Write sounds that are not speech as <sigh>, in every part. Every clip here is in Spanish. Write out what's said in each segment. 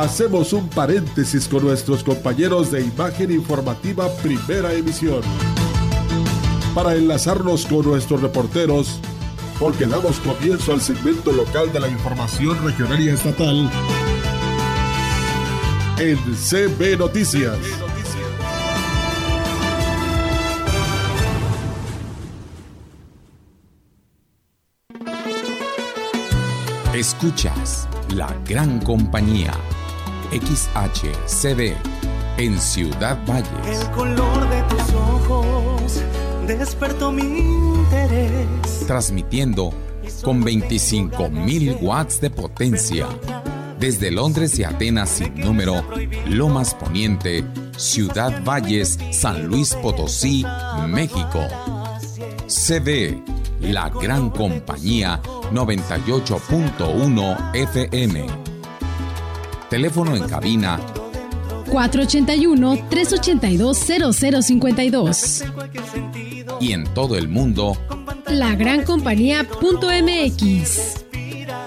hacemos un paréntesis con nuestros compañeros de Imagen Informativa Primera Emisión para enlazarnos con nuestros reporteros porque damos comienzo al segmento local de la información regional y estatal en CB Noticias. Escuchas la gran compañía XHCD en Ciudad Valles. El color de tus ojos despertó mi interés. Transmitiendo con 25.000 watts de potencia. Desde Londres y Atenas sin número, Lomas Poniente, Ciudad Valles, San Luis Potosí, México. CD, la gran compañía 98.1 FM. Teléfono en cabina 481-382-0052. Y en todo el mundo, lagrancompañía.mx.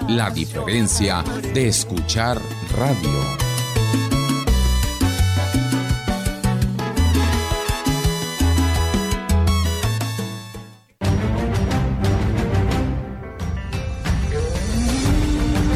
La diferencia de escuchar radio.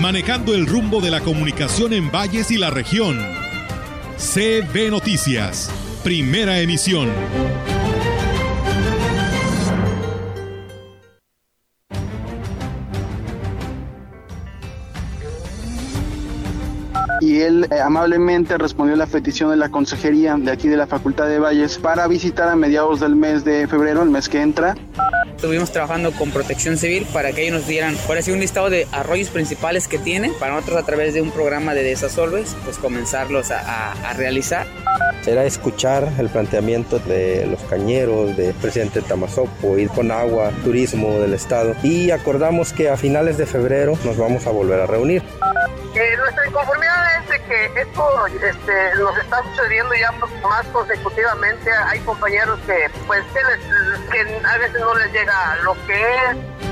manejando el rumbo de la comunicación en valles y la región. CB Noticias, primera emisión. y él eh, amablemente respondió a la petición de la consejería de aquí de la Facultad de Valles para visitar a mediados del mes de febrero, el mes que entra. Estuvimos trabajando con Protección Civil para que ellos nos dieran, por así, un listado de arroyos principales que tienen, para nosotros a través de un programa de desasolves, pues comenzarlos a, a, a realizar. Era escuchar el planteamiento de los cañeros, del presidente Tamazopo, ir con agua, turismo del estado y acordamos que a finales de febrero nos vamos a volver a reunir. Eh, nuestra inconformidad es de que esto este, nos está sucediendo ya más consecutivamente. Hay compañeros que, pues, que, que a veces no les llega lo que es.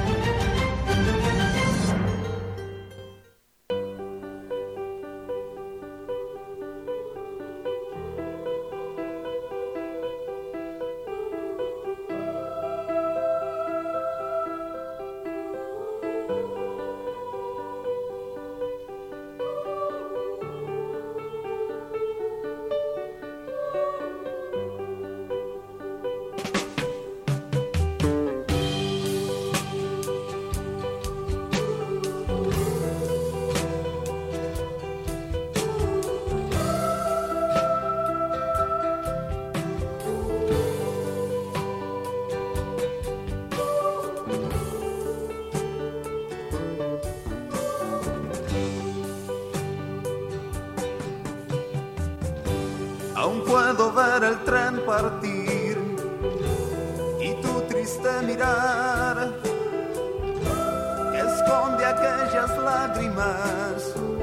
El tren partir y tu triste mirar esconde aquellas lágrimas.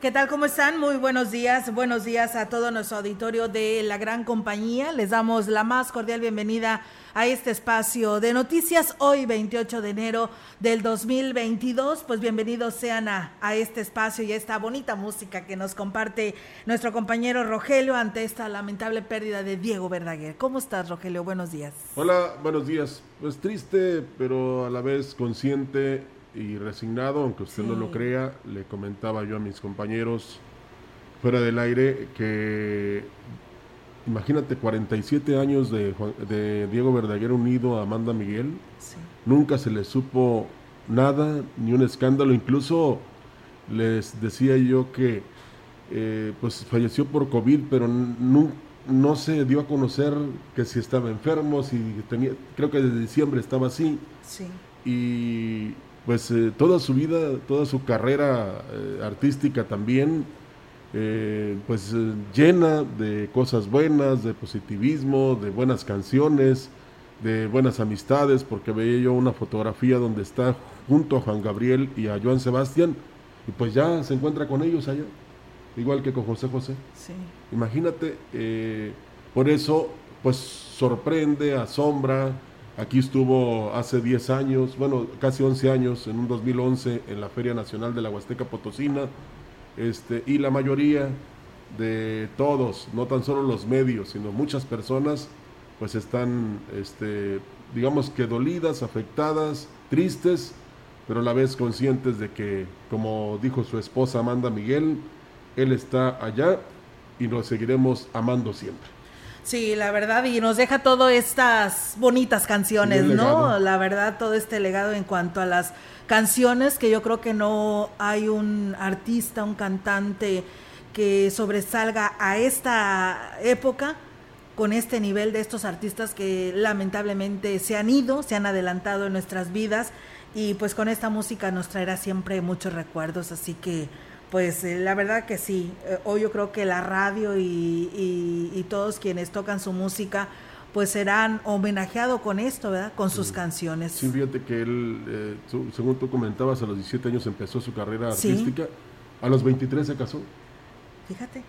¿Qué tal? ¿Cómo están? Muy buenos días. Buenos días a todo nuestro auditorio de la gran compañía. Les damos la más cordial bienvenida a este espacio de noticias hoy 28 de enero del 2022. Pues bienvenidos sean a, a este espacio y a esta bonita música que nos comparte nuestro compañero Rogelio ante esta lamentable pérdida de Diego Verdaguer. ¿Cómo estás, Rogelio? Buenos días. Hola, buenos días. Pues triste, pero a la vez consciente y resignado, aunque usted sí. no lo crea, le comentaba yo a mis compañeros fuera del aire que imagínate 47 años de, de Diego Verdaguer unido a Amanda Miguel, sí. nunca se le supo nada, ni un escándalo, incluso les decía yo que eh, pues falleció por COVID, pero no, no se dio a conocer que si estaba enfermo, si tenía, creo que desde diciembre estaba así. Sí. Y pues eh, toda su vida, toda su carrera eh, artística también, eh, pues llena de cosas buenas, de positivismo, de buenas canciones, de buenas amistades, porque veía yo una fotografía donde está junto a Juan Gabriel y a Joan Sebastián, y pues ya se encuentra con ellos allá, igual que con José José. Sí. Imagínate, por eso, pues sorprende, asombra. Aquí estuvo hace 10 años, bueno, casi 11 años, en un 2011, en la Feria Nacional de la Huasteca Potosina, este, y la mayoría de todos, no tan solo los medios, sino muchas personas, pues están, este, digamos que dolidas, afectadas, tristes, pero a la vez conscientes de que, como dijo su esposa Amanda Miguel, él está allá y lo seguiremos amando siempre. Sí, la verdad, y nos deja todas estas bonitas canciones, ¿no? La verdad, todo este legado en cuanto a las canciones, que yo creo que no hay un artista, un cantante que sobresalga a esta época con este nivel de estos artistas que lamentablemente se han ido, se han adelantado en nuestras vidas y pues con esta música nos traerá siempre muchos recuerdos, así que pues eh, la verdad que sí, eh, hoy yo creo que la radio y, todos quienes tocan su música pues serán homenajeados con esto, ¿verdad? Con sus canciones. Sí, fíjate que él, eh, según tú comentabas, a los 17 años empezó su carrera artística, a los 23 se casó. Fíjate.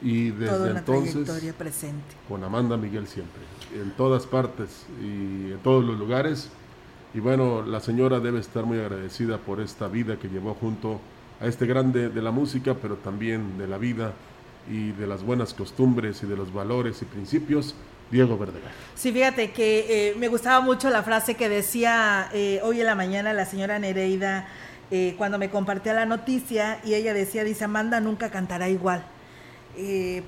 Y desde entonces, presente. con Amanda Miguel siempre, en todas partes y en todos los lugares. Y bueno, la señora debe estar muy agradecida por esta vida que llevó junto a este grande de la música, pero también de la vida y de las buenas costumbres y de los valores y principios, Diego Verdegar. Sí, fíjate que eh, me gustaba mucho la frase que decía eh, hoy en la mañana la señora Nereida eh, cuando me compartía la noticia y ella decía, dice, Amanda nunca cantará igual.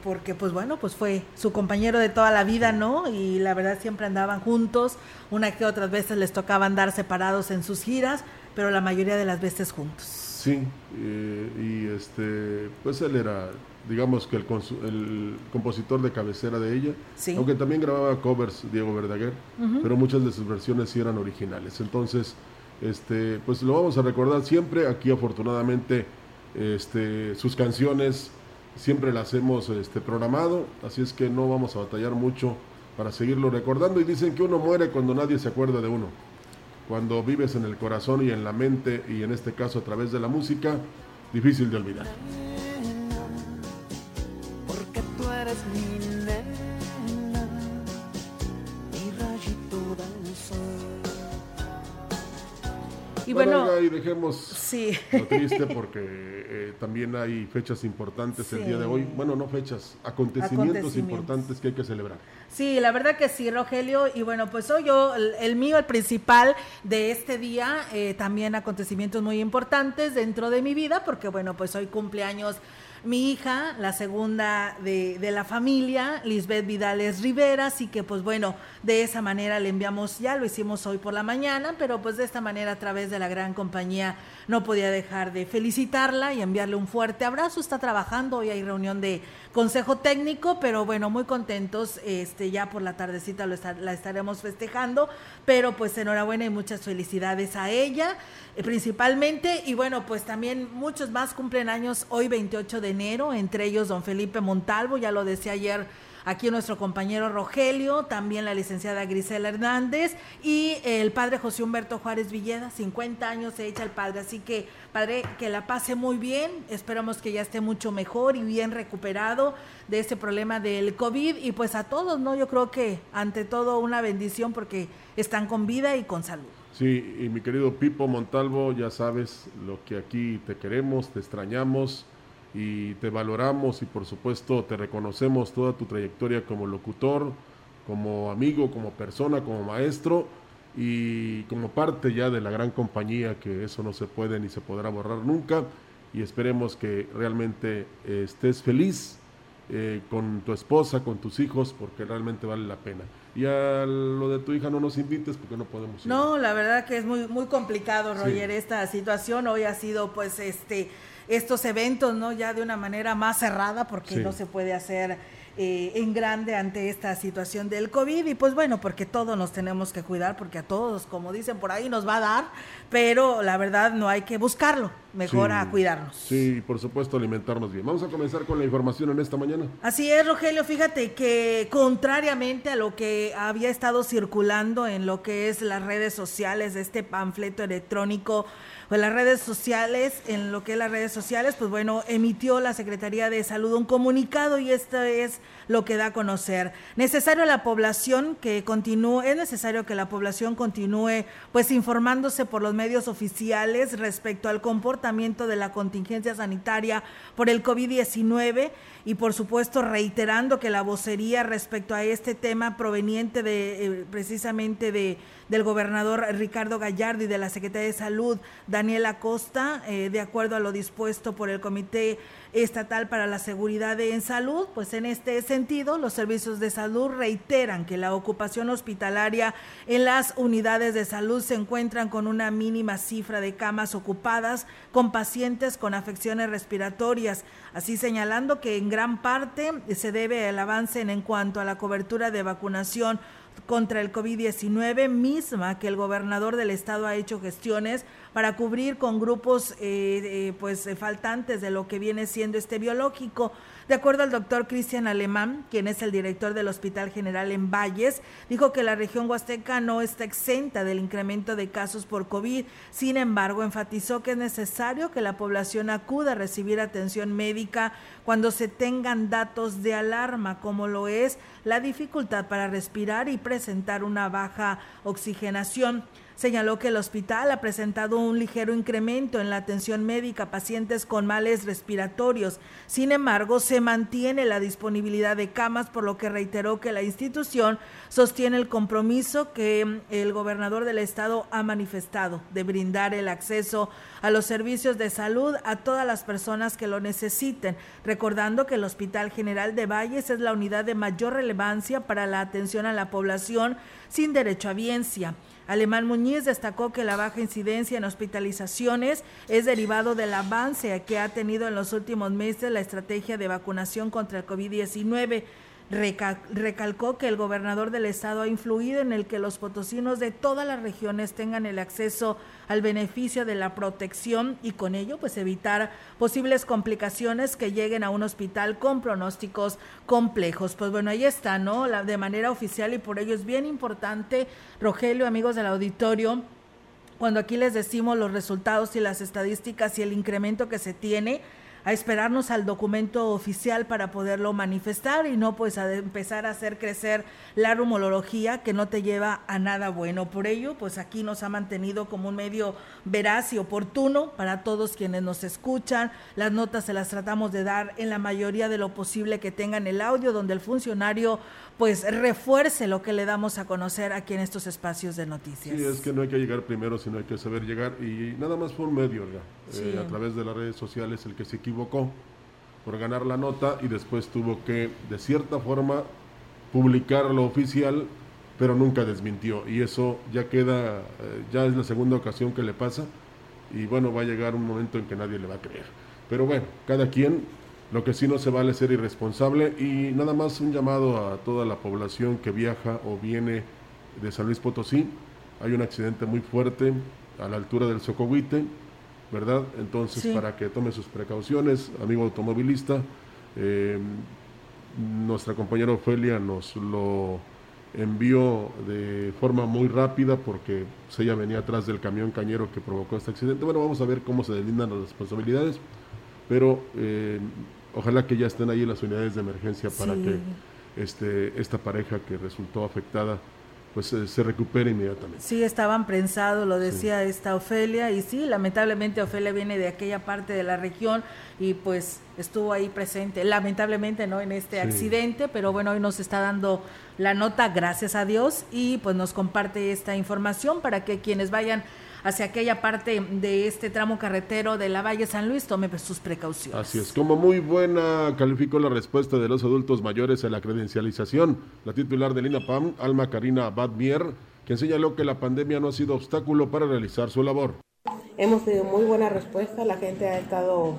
porque pues bueno, pues fue su compañero de toda la vida, ¿no? Y la verdad siempre andaban juntos, una que otras veces les tocaba andar separados en sus giras, pero la mayoría de las veces juntos. Sí, eh, y este, pues él era, digamos que el, el, compositor de cabecera de ella, aunque también grababa covers Diego Verdaguer, pero muchas de sus versiones sí eran originales. Entonces, este, pues lo vamos a recordar siempre. Aquí afortunadamente, este, sus canciones siempre las hemos este, programado, así es que no vamos a batallar mucho para seguirlo recordando. Y dicen que uno muere cuando nadie se acuerda de uno cuando vives en el corazón y en la mente y en este caso a través de la música, difícil de olvidar. Porque tú eres mi Y bueno, y dejemos sí. lo triste porque eh, también hay fechas importantes el día de hoy. Bueno, no fechas, acontecimientos, importantes que hay que celebrar. Sí, la verdad que sí, Rogelio. Y bueno, pues soy yo, el, mío, el principal de este día, eh, también acontecimientos muy importantes dentro de mi vida, porque bueno, pues hoy cumpleaños mi hija, la segunda de, de, la familia, Lisbeth Vidales Rivera, así que pues bueno, de esa manera le enviamos, ya lo hicimos hoy por la mañana, pero pues de esta manera a través de la gran compañía no podía dejar de felicitarla y enviarle un fuerte abrazo, está trabajando, hoy hay reunión de consejo técnico, pero bueno, muy contentos, este ya por la tardecita lo la estaremos festejando, pero pues enhorabuena y muchas felicidades a ella eh, principalmente y bueno, pues también muchos más cumplen años hoy 28 de enero, entre ellos don Felipe Montalvo, ya lo decía ayer aquí nuestro compañero Rogelio, también la licenciada Grisela Hernández y el padre José Humberto Juárez Villeda, 50 años se echa el padre, así que padre, que la pase muy bien, esperamos que ya esté mucho mejor y bien recuperado de este problema del COVID y pues a todos, ¿no? Yo creo que ante todo una bendición porque están con vida y con salud. Sí, y mi querido Pipo Montalvo, ya sabes lo que aquí te queremos, te extrañamos y te valoramos y por supuesto te reconocemos toda tu trayectoria como locutor, como amigo, como persona, como maestro y como parte ya de la gran compañía que eso no se puede ni se podrá borrar nunca y esperemos que realmente eh, estés feliz eh, con tu esposa, con tus hijos, porque realmente vale la pena. Y a lo de tu hija no nos invites porque no podemos. No, la verdad que es muy muy complicado, Roger, esta situación. Hoy ha sido pues este estos eventos, ¿no? Ya de una manera más cerrada porque no se puede hacer eh, en grande ante esta situación del COVID y pues bueno, porque todos nos tenemos que cuidar porque a todos, como dicen por ahí, nos va a dar, pero la verdad no hay que buscarlo, mejor a cuidarnos. Sí, por supuesto alimentarnos bien. Vamos a comenzar con la información en esta mañana. Así es, Rogelio, fíjate que contrariamente a lo que había estado circulando en lo que es las redes sociales de este panfleto electrónico, pues las redes sociales, en lo que es las redes sociales, pues bueno, emitió la Secretaría de Salud un comunicado y esto es lo que da a conocer. Necesario la población que continúe, es necesario que la población continúe pues informándose por los medios oficiales respecto al comportamiento de la contingencia sanitaria por el COVID-19 y por supuesto reiterando que la vocería respecto a este tema proveniente de eh, precisamente de del gobernador Ricardo Gallardo y de la Secretaría de Salud Daniela Costa, eh, de acuerdo a lo dispuesto por el Comité Estatal para la Seguridad en Salud, pues en este sentido los servicios de salud reiteran que la ocupación hospitalaria en las unidades de salud se encuentran con una mínima cifra de camas ocupadas con pacientes con afecciones respiratorias, así señalando que en gran parte se debe al avance en cuanto a la cobertura de vacunación contra el COVID-19 misma que el gobernador del estado ha hecho gestiones para cubrir con grupos eh, pues faltantes de lo que viene siendo este biológico. De acuerdo al doctor Cristian Alemán, quien es el director del Hospital General en Valles, dijo que la región huasteca no está exenta del incremento de casos por COVID. Sin embargo, enfatizó que es necesario que la población acuda a recibir atención médica cuando se tengan datos de alarma, como lo es la dificultad para respirar y presentar una baja oxigenación. Señaló que el hospital ha presentado un ligero incremento en la atención médica a pacientes con males respiratorios. Sin embargo, se mantiene la disponibilidad de camas, por lo que reiteró que la institución sostiene el compromiso que el gobernador del estado ha manifestado de brindar el acceso a los servicios de salud a todas las personas que lo necesiten, recordando que el Hospital General de Valles es la unidad de mayor relevancia para la atención a la población sin derecho a biencia. Alemán Muñiz destacó que la baja incidencia en hospitalizaciones es derivado del avance que ha tenido en los últimos meses la estrategia de vacunación contra el COVID-19 recalcó que el gobernador del estado ha influido en el que los potosinos de todas las regiones tengan el acceso al beneficio de la protección y con ello pues evitar posibles complicaciones que lleguen a un hospital con pronósticos complejos. Pues bueno, ahí está, ¿no? La, de manera oficial y por ello es bien importante, Rogelio, amigos del auditorio, cuando aquí les decimos los resultados y las estadísticas y el incremento que se tiene, a esperarnos al documento oficial para poderlo manifestar y no pues a empezar a hacer crecer la rumorología que no te lleva a nada bueno. Por ello, pues aquí nos ha mantenido como un medio veraz y oportuno para todos quienes nos escuchan. Las notas se las tratamos de dar en la mayoría de lo posible que tengan el audio donde el funcionario pues refuerce lo que le damos a conocer aquí en estos espacios de noticias. Sí, es que no hay que llegar primero, sino hay que saber llegar y nada más fue un medio, eh, a través de las redes sociales el que se equivocó por ganar la nota y después tuvo que, de cierta forma, publicar lo oficial, pero nunca desmintió y eso ya queda, eh, ya es la segunda ocasión que le pasa y bueno, va a llegar un momento en que nadie le va a creer. Pero bueno, cada quien lo que sí no se vale ser irresponsable y nada más un llamado a toda la población que viaja o viene de San Luis Potosí. Hay un accidente muy fuerte a la altura del Socohuite, ¿verdad? Entonces, para que tome sus precauciones, amigo automovilista, eh, nuestra compañera Ofelia nos lo envió de forma muy rápida porque pues, ella venía atrás del camión cañero que provocó este accidente. Bueno, vamos a ver cómo se delindan las responsabilidades, pero eh, ojalá que ya estén ahí las unidades de emergencia para que este, esta pareja que resultó afectada pues eh, se recupere inmediatamente. Sí, estaban prensados, lo decía esta Ofelia, y sí, lamentablemente Ofelia viene de aquella parte de la región y pues estuvo ahí presente, lamentablemente no en este accidente, pero bueno, hoy nos está dando la nota, gracias a Dios, y pues nos comparte esta información para que quienes vayan hacia aquella parte de este tramo carretero de la Valle San Luis, tome sus precauciones. Así es, como muy buena calificó la respuesta de los adultos mayores a la credencialización. La titular del INAPAM, Alma Karina Badmier, quien señaló que la pandemia no ha sido obstáculo para realizar su labor. Hemos tenido muy buena respuesta, la gente ha estado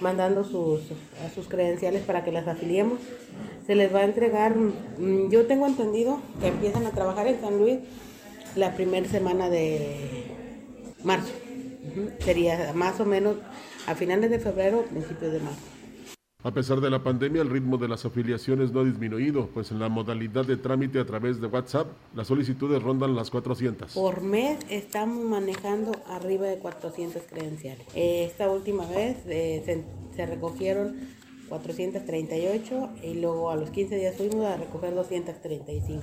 mandando sus, sus credenciales para que las afiliemos. Se les va a entregar, mm, yo tengo entendido que empiezan a trabajar en San Luis la primera semana de marzo. Sería más o menos a finales de febrero, principios de marzo. A pesar de la pandemia, el ritmo de las afiliaciones no ha disminuido, pues en la modalidad de trámite a través de WhatsApp, las solicitudes rondan las 400. Por mes estamos manejando arriba de 400 credenciales. Esta última vez eh, se, se recogieron 438 y luego a los 15 días fuimos a recoger 235.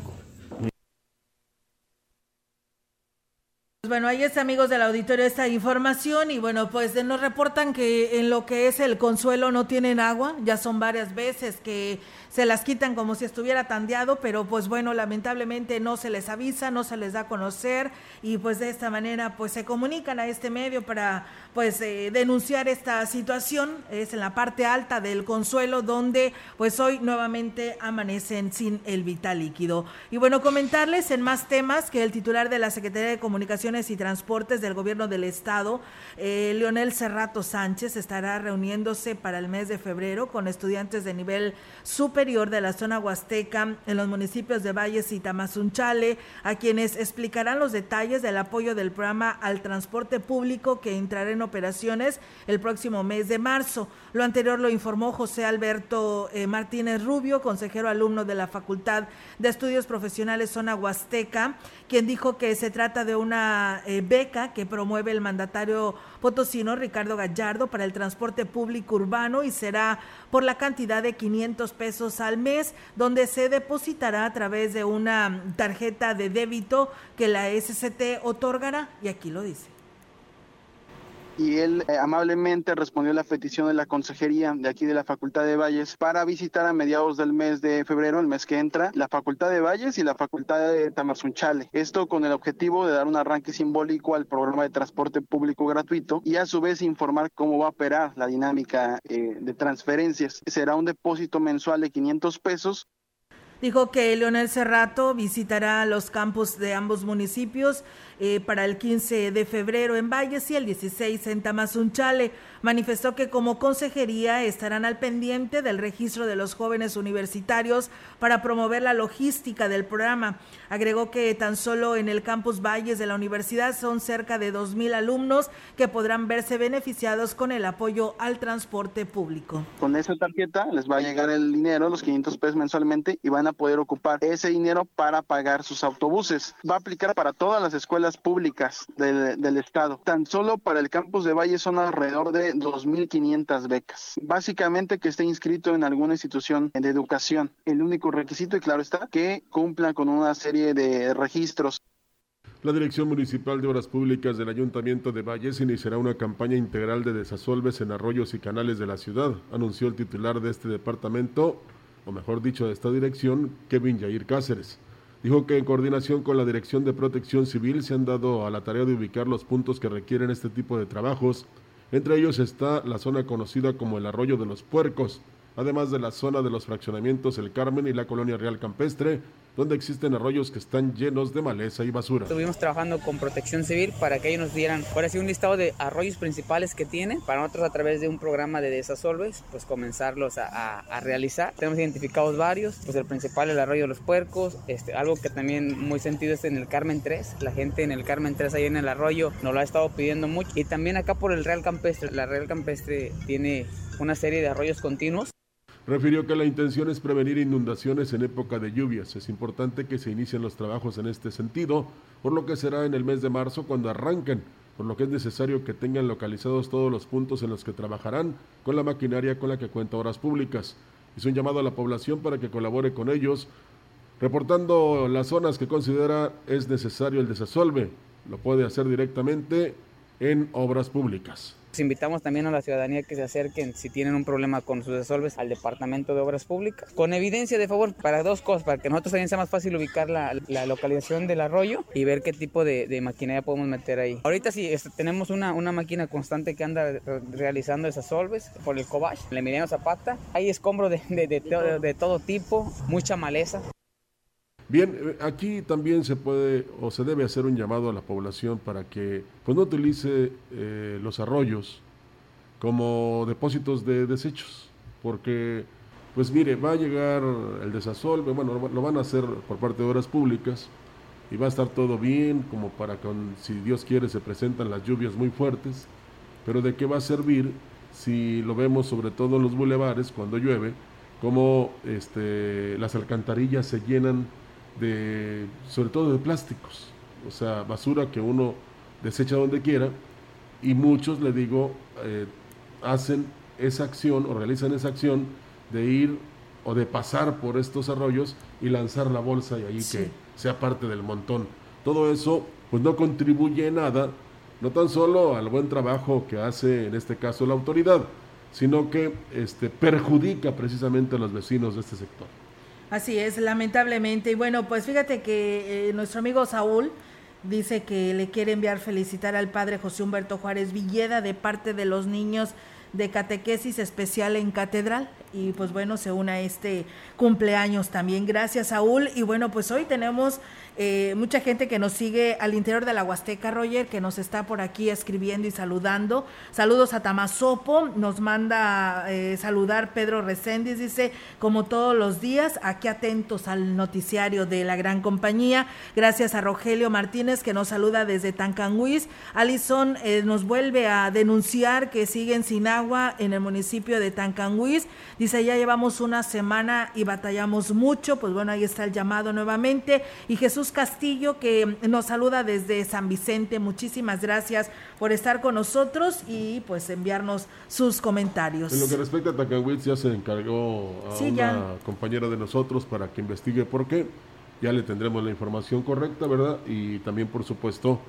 Bueno, ahí está, amigos del auditorio, esta información. Y bueno, pues nos reportan que en lo que es el consuelo no tienen agua, ya son varias veces que se las quitan como si estuviera tandeado, pero pues bueno, lamentablemente no se les avisa, no se les da a conocer. Y pues de esta manera pues se comunican a este medio para pues eh, denunciar esta situación, es en la parte alta del consuelo donde pues hoy nuevamente amanecen sin el vital líquido. Y bueno, comentarles en más temas que el titular de la Secretaría de Comunicaciones y Transportes del Gobierno del Estado, eh, Leonel Cerrato Sánchez, estará reuniéndose para el mes de febrero con estudiantes de nivel superior de la zona huasteca en los municipios de Valles y Tamazunchale, a quienes explicarán los detalles del apoyo del programa al transporte público que entrará en operaciones el próximo mes de marzo. Lo anterior lo informó José Alberto eh, Martínez Rubio, consejero alumno de la Facultad de Estudios Profesionales Zona Huasteca, quien dijo que se trata de una eh, beca que promueve el mandatario potosino Ricardo Gallardo para el transporte público urbano y será por la cantidad de 500 pesos al mes, donde se depositará a través de una tarjeta de débito que la SCT otorgará, y aquí lo dice y él eh, amablemente respondió a la petición de la consejería de aquí de la Facultad de Valles para visitar a mediados del mes de febrero, el mes que entra, la Facultad de Valles y la Facultad de Tamazunchale. Esto con el objetivo de dar un arranque simbólico al programa de transporte público gratuito y a su vez informar cómo va a operar la dinámica eh, de transferencias. Será un depósito mensual de 500 pesos Dijo que Leonel Cerrato visitará los campus de ambos municipios eh, para el 15 de febrero en Valles y el 16 en Tamazunchale. Manifestó que como consejería estarán al pendiente del registro de los jóvenes universitarios para promover la logística del programa. Agregó que tan solo en el campus Valles de la universidad son cerca de 2.000 alumnos que podrán verse beneficiados con el apoyo al transporte público. Con esa tarjeta les va a llegar el dinero, los 500 pesos mensualmente, y van a poder ocupar ese dinero para pagar sus autobuses. Va a aplicar para todas las escuelas públicas del, estado. Tan solo para el campus de Valles son alrededor de 2.500 becas. Básicamente que esté inscrito en alguna institución de educación. El único requisito, y claro está, que cumpla con una serie de registros. La Dirección Municipal de Obras Públicas del Ayuntamiento de Valles iniciará una campaña integral de desasolves en arroyos y canales de la ciudad, anunció el titular de este departamento, o mejor dicho, de esta dirección, Kevin Yair Cáceres. Dijo que en coordinación con la Dirección de Protección Civil se han dado a la tarea de ubicar los puntos que requieren este tipo de trabajos entre ellos está la zona conocida como el Arroyo de los Puercos, además de la zona de los fraccionamientos El Carmen y la Colonia Real Campestre, donde existen arroyos que están llenos de maleza y basura. Estuvimos trabajando con Protección Civil para que ellos nos dieran, ahora sí, un listado de arroyos principales que tienen, para nosotros a través de un programa de desasolves, pues comenzarlos a, a, realizar. Tenemos identificados varios, pues el principal el arroyo de los puercos, este, algo que también muy sentido es en el Carmen 3, la gente en el Carmen 3 ahí en el arroyo nos lo ha estado pidiendo mucho, y también acá por el Real Campestre, la Real Campestre tiene una serie de arroyos continuos refirió que la intención es prevenir inundaciones en época de lluvias. Es importante que se inicien los trabajos en este sentido, por lo que será en el mes de marzo cuando arranquen, por lo que es necesario que tengan localizados todos los puntos en los que trabajarán con la maquinaria con la que cuenta Horas Públicas. Hizo un llamado a la población para que colabore con ellos, reportando las zonas que considera es necesario el desasolve. Lo puede hacer directamente en Obras Públicas. Invitamos también a la ciudadanía que se acerquen si tienen un problema con sus desolves al Departamento de Obras Públicas. Con evidencia de favor para dos cosas, para que nosotros también sea más fácil ubicar la, la localización del arroyo y ver qué tipo de, de, maquinaria podemos meter ahí. Ahorita sí este, tenemos una, una máquina constante que anda realizando esas solves por el Cobach, el Emiliano Zapata. Hay escombros de, de, de, de todo tipo, mucha maleza. Bien, eh, aquí también se puede o se debe hacer un llamado a la población para que pues, no utilice eh, los arroyos como depósitos de desechos, porque pues mire, va a llegar el desasolve, bueno, lo van a hacer por parte de obras públicas y va a estar todo bien, como para que, si Dios quiere, se presentan las lluvias muy fuertes, pero ¿de qué va a servir si lo vemos sobre todo en los bulevares cuando llueve, como este, las alcantarillas se llenan de, sobre todo de plásticos, o sea, basura que uno desecha donde quiera, y muchos, le digo, eh, hacen esa acción o realizan esa acción de ir o de pasar por estos arroyos y lanzar la bolsa y ahí que sea parte del montón. Todo eso pues no contribuye en nada, no tan solo al buen trabajo que hace en este caso la autoridad, sino que este, perjudica precisamente a los vecinos de este sector. Así es, lamentablemente. Y bueno, pues fíjate que eh, nuestro amigo Saúl dice que le quiere enviar felicitar al padre José Humberto Juárez Villeda de parte de los niños de catequesis especial en catedral. Y pues bueno se une a este cumpleaños también. Gracias Saúl. Y bueno pues hoy tenemos eh, mucha gente que nos sigue al interior de la Huasteca, Roger, que nos está por aquí escribiendo y saludando. Saludos a Tamasopo, nos manda eh, saludar Pedro Reséndiz, dice, como todos los días, aquí atentos al noticiario de la gran compañía. Gracias a Rogelio Martínez, que nos saluda desde Tancanguis. Alison eh, nos vuelve a denunciar que siguen sin agua en el municipio de Tancanguis. Dice, ya llevamos una semana y batallamos mucho. Pues bueno, ahí está el llamado nuevamente. Y Jesús Castillo, que nos saluda desde San Vicente. Muchísimas gracias por estar con nosotros y pues enviarnos sus comentarios. En lo que respecta a Tacanwitz, ya se encargó a una compañera de nosotros para que investigue por qué. Ya le tendremos la información correcta, ¿verdad? Y también, por supuesto,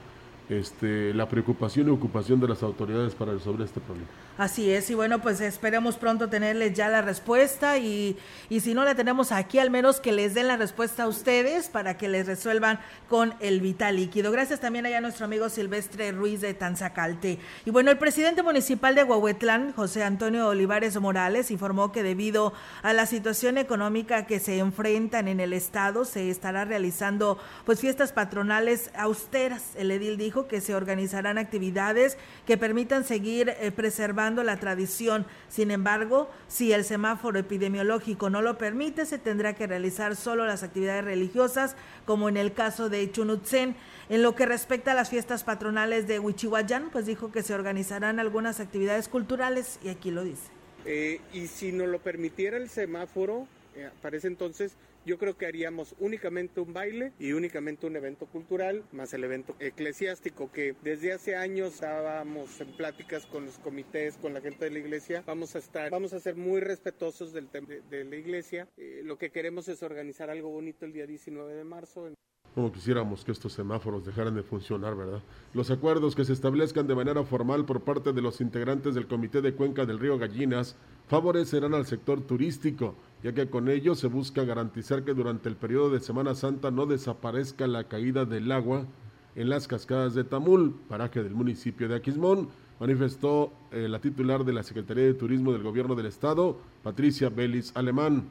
este, la preocupación y ocupación de las autoridades para resolver este problema. Así es, y bueno, pues esperemos pronto tenerles ya la respuesta y, y si no la tenemos aquí, al menos que les den la respuesta a ustedes para que les resuelvan con el vital líquido. Gracias también allá a nuestro amigo Silvestre Ruiz de Tanzacalte. Y bueno, el presidente municipal de Huahuetlán, José Antonio Olivares Morales, informó que debido a la situación económica que se enfrentan en el estado, se estará realizando pues fiestas patronales austeras. El edil dijo que se organizarán actividades que permitan seguir eh, preservando la tradición. Sin embargo, si el semáforo epidemiológico no lo permite, se tendrá que realizar solo las actividades religiosas, como en el caso de Chunutzen. En lo que respecta a las fiestas patronales de Huichihuayán, pues dijo que se organizarán algunas actividades culturales y aquí lo dice. Eh, y si no lo permitiera el semáforo, eh, entonces yo creo que haríamos únicamente un baile y únicamente un evento cultural, más el evento eclesiástico, que desde hace años estábamos en pláticas con los comités, con la gente de la iglesia. Vamos a estar, vamos a ser muy respetuosos del tema de, la iglesia. Eh, lo que queremos es organizar algo bonito el día 19 de marzo. Como quisiéramos que estos semáforos dejaran de funcionar, ¿verdad? Los acuerdos que se establezcan de manera formal por parte de los integrantes del Comité de Cuenca del Río Gallinas favorecerán al sector turístico ya que con ello se busca garantizar que durante el periodo de Semana Santa no desaparezca la caída del agua en las cascadas de Tamul, paraje del municipio de Aquismón, manifestó eh, la titular de la Secretaría de Turismo del Gobierno del Estado, Patricia Belis Alemán.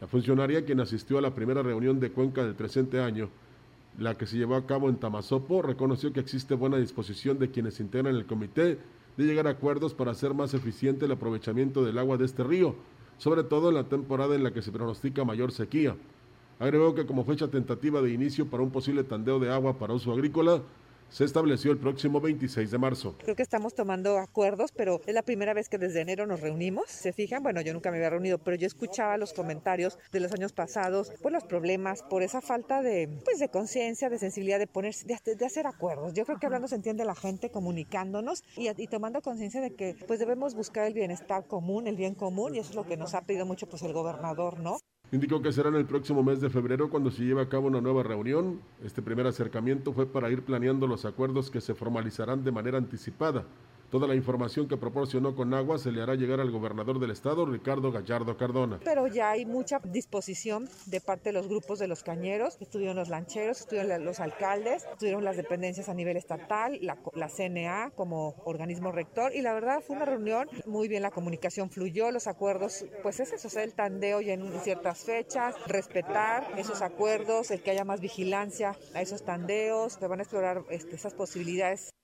La funcionaria, quien asistió a la primera reunión de Cuenca del presente año, la que se llevó a cabo en Tamazopo, reconoció que existe buena disposición de quienes integran el comité de llegar a acuerdos para hacer más eficiente el aprovechamiento del agua de este río, sobre todo en la temporada en la que se pronostica mayor sequía. Agregó que como fecha tentativa de inicio para un posible tandeo de agua para uso agrícola, se estableció el próximo 26 de marzo. Creo que estamos tomando acuerdos, pero es la primera vez que desde enero nos reunimos. Se fijan, bueno, yo nunca me había reunido, pero yo escuchaba los comentarios de los años pasados por los problemas, por esa falta de, pues, de conciencia, de sensibilidad, de ponerse, de, hacer acuerdos. Yo creo que hablando se entiende la gente, comunicándonos y, y tomando conciencia de que, pues, debemos buscar el bienestar común, el bien común, y eso es lo que nos ha pedido mucho, pues, el gobernador, ¿no? Indicó que será en el próximo mes de febrero cuando se lleve a cabo una nueva reunión. Este primer acercamiento fue para ir planeando los acuerdos que se formalizarán de manera anticipada Toda la información que proporcionó con agua se le hará llegar al gobernador del estado, Ricardo Gallardo Cardona. Pero ya hay mucha disposición de parte de los grupos de los cañeros, estuvieron los lancheros, estuvieron los alcaldes, estuvieron las dependencias a nivel estatal, la, la CNA como organismo rector. Y la verdad fue una reunión muy bien, la comunicación fluyó, los acuerdos, pues es eso, el tandeo ya en ciertas fechas, respetar esos acuerdos, el que haya más vigilancia a esos tandeos, se van a explorar este, esas posibilidades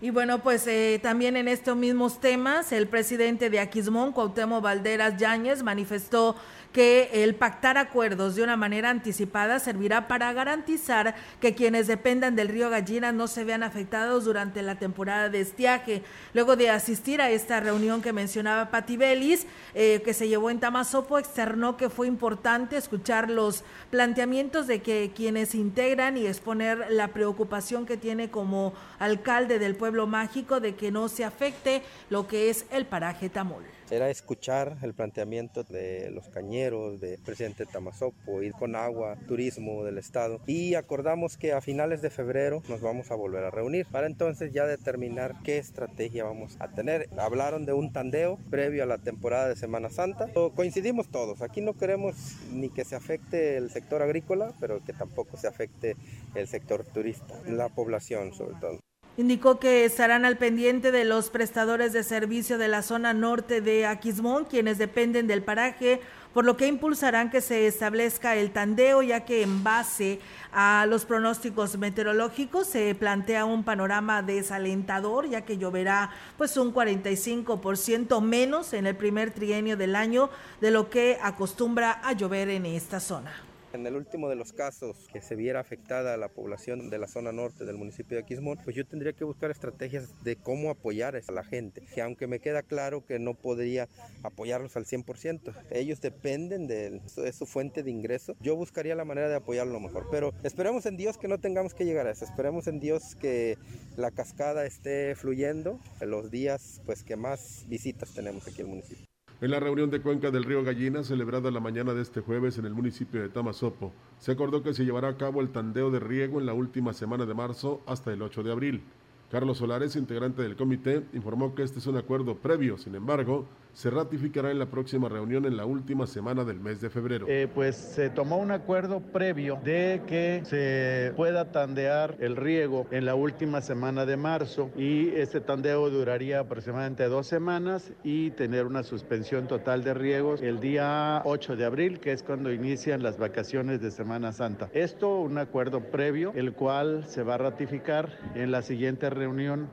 Y bueno, pues eh, también en estos mismos temas, el presidente de Aquismón, Cuauhtémoc Valderas Yáñez, manifestó que el pactar acuerdos de una manera anticipada servirá para garantizar que quienes dependan del río Gallina no se vean afectados durante la temporada de estiaje. Luego de asistir a esta reunión que mencionaba Pati Belis, eh, que se llevó en Tamazopo, externó que fue importante escuchar los planteamientos de que quienes integran y exponer la preocupación que tiene como alcalde del pueblo mágico de que no se afecte lo que es el paraje Tamol era escuchar el planteamiento de los cañeros, del presidente Tamazopo, ir con agua, turismo del estado y acordamos que a finales de febrero nos vamos a volver a reunir para entonces ya determinar qué estrategia vamos a tener. Hablaron de un tandeo previo a la temporada de Semana Santa. Coincidimos todos, aquí no queremos ni que se afecte el sector agrícola, pero que tampoco se afecte el sector turista, la población sobre todo. Indicó que estarán al pendiente de los prestadores de servicio de la zona norte de Aquismón, quienes dependen del paraje, por lo que impulsarán que se establezca el tandeo, ya que en base a los pronósticos meteorológicos se plantea un panorama desalentador, ya que lloverá pues un 45% menos en el primer trienio del año de lo que acostumbra a llover en esta zona. En el último de los casos que se viera afectada la población de la zona norte del municipio de Aquismón, pues yo tendría que buscar estrategias de cómo apoyar a la gente, que aunque me queda claro que no podría apoyarlos al 100%, ellos dependen de, su fuente de ingreso, yo buscaría la manera de apoyarlo mejor, pero esperemos en Dios que no tengamos que llegar a eso, esperemos en Dios que la cascada esté fluyendo en los días pues que más visitas tenemos aquí en el municipio. En la reunión de Cuenca del Río Gallina, celebrada la mañana de este jueves en el municipio de Tamazopo, se acordó que se llevará a cabo el tandeo de riego en la última semana de marzo hasta el 8 de abril. Carlos Solares, integrante del comité, informó que este es un acuerdo previo, sin embargo, se ratificará en la próxima reunión en la última semana del mes de febrero. Eh, pues se tomó un acuerdo previo de que se pueda tandear el riego en la última semana de marzo y este tandeo duraría aproximadamente dos semanas y tener una suspensión total de riegos el día 8 de abril, que es cuando inician las vacaciones de Semana Santa. Esto un acuerdo previo, el cual se va a ratificar en la siguiente reunión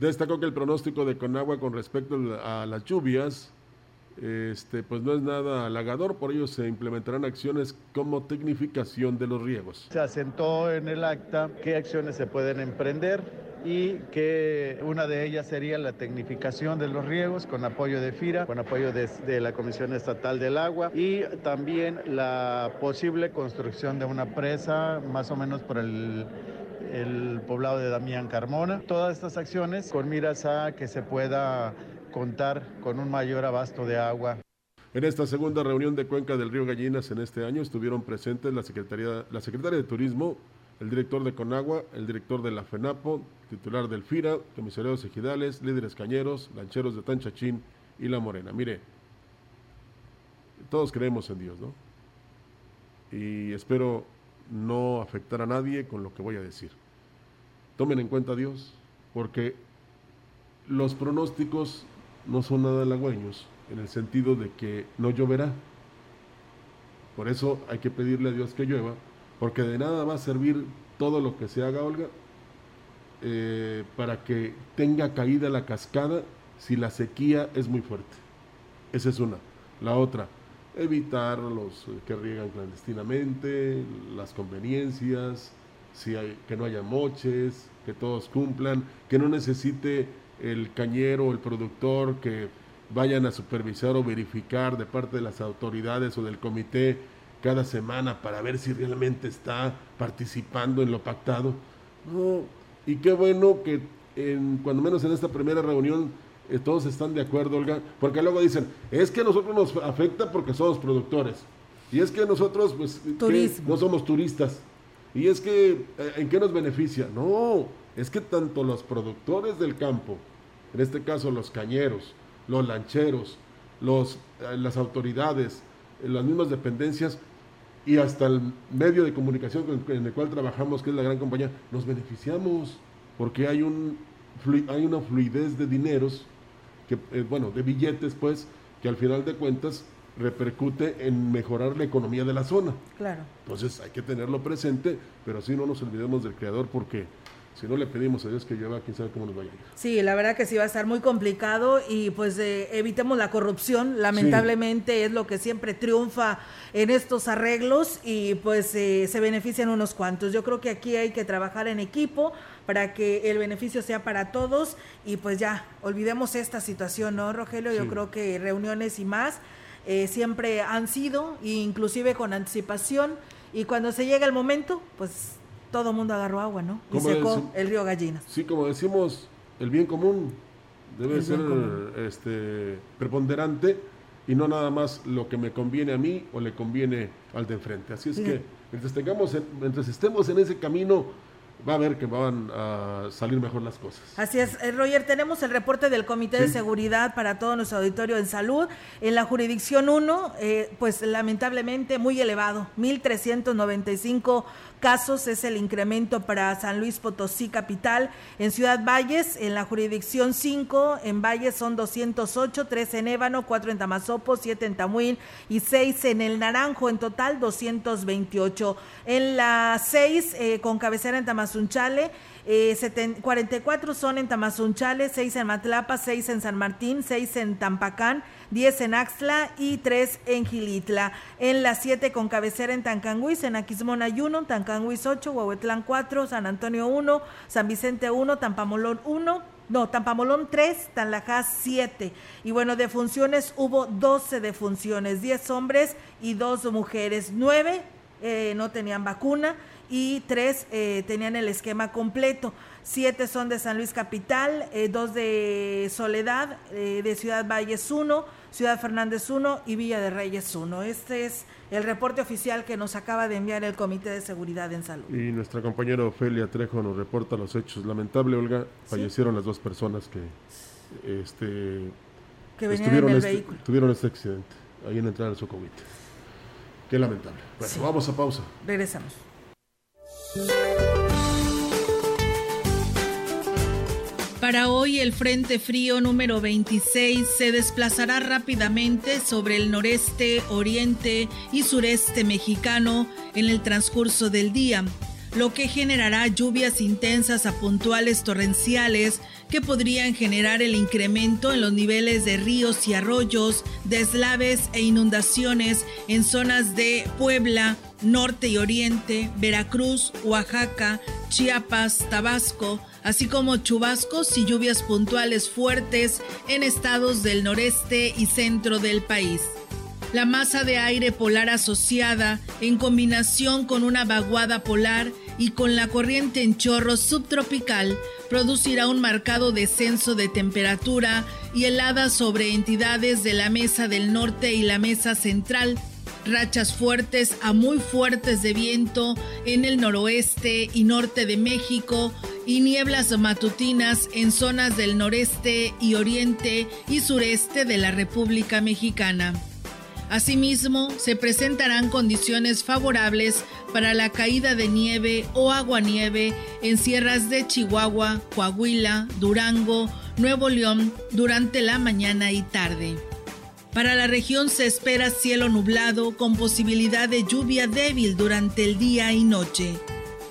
Destacó que el pronóstico de Conagua con respecto a las lluvias este, pues no es nada halagador, por ello se implementarán acciones como tecnificación de los riegos. Se asentó en el acta qué acciones se pueden emprender y que una de ellas sería la tecnificación de los riegos con apoyo de FIRA, con apoyo de, de, la Comisión Estatal del Agua y también la posible construcción de una presa más o menos por el el poblado de Damián Carmona. Todas estas acciones con miras a que se pueda contar con un mayor abasto de agua. En esta segunda reunión de Cuenca del Río Gallinas en este año estuvieron presentes la, Secretaría, la Secretaria de Turismo, el director de Conagua, el director de la FENAPO, titular del FIRA, comisarios ejidales, líderes cañeros, lancheros de Tanchachín y La Morena. Mire, todos creemos en Dios, ¿no? Y espero no afectar a nadie con lo que voy a decir. Tomen en cuenta a Dios, porque los pronósticos no son nada halagüeños, en el sentido de que no lloverá. Por eso hay que pedirle a Dios que llueva, porque de nada va a servir todo lo que se haga, Olga, eh, para que tenga caída la cascada si la sequía es muy fuerte. Esa es una. La otra, evitar los que riegan clandestinamente, las conveniencias, si hay, que no haya moches, que todos cumplan, que no necesite el cañero el productor que vayan a supervisar o verificar de parte de las autoridades o del comité cada semana para ver si realmente está participando en lo pactado. No, y qué bueno que en, cuando menos en esta primera reunión todos están de acuerdo, Olga, porque luego dicen, es que a nosotros nos afecta porque somos productores, y es que nosotros pues no somos turistas, y es que eh, ¿en qué nos beneficia? No, es que tanto los productores del campo, en este caso los cañeros, los lancheros, los, eh, las autoridades, las mismas dependencias y hasta el medio de comunicación en el cual trabajamos, que es la gran compañía, nos beneficiamos porque hay, un, hay una fluidez de dineros eh, bueno, de billetes, pues, que al final de cuentas repercute en mejorar la economía de la zona. Claro. Entonces hay que tenerlo presente, pero sí no nos olvidemos del creador porque si no le pedimos a Dios que lleva, quién sabe cómo nos vaya. Sí, la verdad que sí va a estar muy complicado y pues eh, evitemos la corrupción, lamentablemente es lo que siempre triunfa en estos arreglos y pues eh, se benefician unos cuantos. Yo creo que aquí hay que trabajar en equipo para que el beneficio sea para todos y pues ya, olvidemos esta situación, ¿no, Rogelio? Yo creo que reuniones y más eh, siempre han sido, inclusive con anticipación, y cuando se llega el momento, pues todo mundo agarró agua, ¿no? Y secó el río Gallinas. Sí, como decimos, el bien común debe ser este preponderante y no nada más lo que me conviene a mí o le conviene al de enfrente. Así es que mientras tengamos, mientras estemos en ese camino va a ver que van a salir mejor las cosas. Así es, eh, Roger, tenemos el reporte del Comité de Seguridad para todo nuestro auditorio en salud. En la jurisdicción 1, eh, pues lamentablemente muy elevado, 1.395 casos es el incremento para San Luis Potosí capital. En Ciudad Valles, en la jurisdicción 5, en Valles son 208, 3 en Ébano, 4 en Tamazopo, 7 en Tamuín y 6 en El Naranjo, en total 228. En la 6, eh, con cabecera en Tamazunchale, eh, 44 son en Tamazunchale, 6 en Matlapa, 6 en San Martín, 6 en Tampacán, 10 en Axtla y 3 en Gilitla. En las 7 con cabecera en Tancanguis, en Aquismona 1, Tancanguis 8, Huehuetlán 4, San Antonio 1, San Vicente 1, Tampamolón 1. No, Tampamolón 3, Tanlajás 7. Y bueno, de funciones hubo 12 de funciones, 10 hombres y 2 mujeres. 9 eh, no tenían vacuna y 3 eh, tenían el esquema completo siete son de San Luis Capital, eh, dos de Soledad, eh, de Ciudad Valles 1, Ciudad Fernández 1 y Villa de Reyes 1. Este es el reporte oficial que nos acaba de enviar el Comité de Seguridad en Salud. Y nuestra compañera Ofelia Trejo nos reporta los hechos. Lamentable, Olga, fallecieron las dos personas que, este, que estuvieron este, tuvieron este accidente ahí en la entrada del Socovite. Qué lamentable. Bueno, vamos a pausa. Regresamos. Para hoy el Frente Frío número 26 se desplazará rápidamente sobre el noreste, oriente y sureste mexicano en el transcurso del día, lo que generará lluvias intensas a puntuales torrenciales que podrían generar el incremento en los niveles de ríos y arroyos, deslaves e inundaciones en zonas de Puebla, norte y oriente, Veracruz, Oaxaca, Chiapas, Tabasco, así como chubascos y lluvias puntuales fuertes en estados del noreste y centro del país. La masa de aire polar asociada, en combinación con una vaguada polar y con la corriente en chorro subtropical, producirá un marcado descenso de temperatura y heladas sobre entidades de la mesa del norte y la mesa central, rachas fuertes a muy fuertes de viento en el noroeste y norte de México y nieblas matutinas en zonas del noreste y oriente y sureste de la República Mexicana. Asimismo, se presentarán condiciones favorables para la caída de nieve o aguanieve en sierras de Chihuahua, Coahuila, Durango, Nuevo León durante la mañana y tarde. Para la región se espera cielo nublado con posibilidad de lluvia débil durante el día y noche.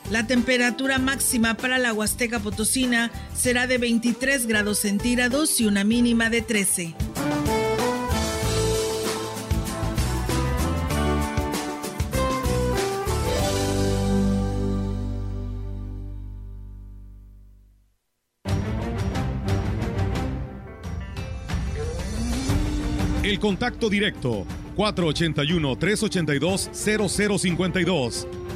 La temperatura máxima para la Huasteca Potosina será de 23 grados centígrados y una mínima de 13. El contacto directo 481-382-0052.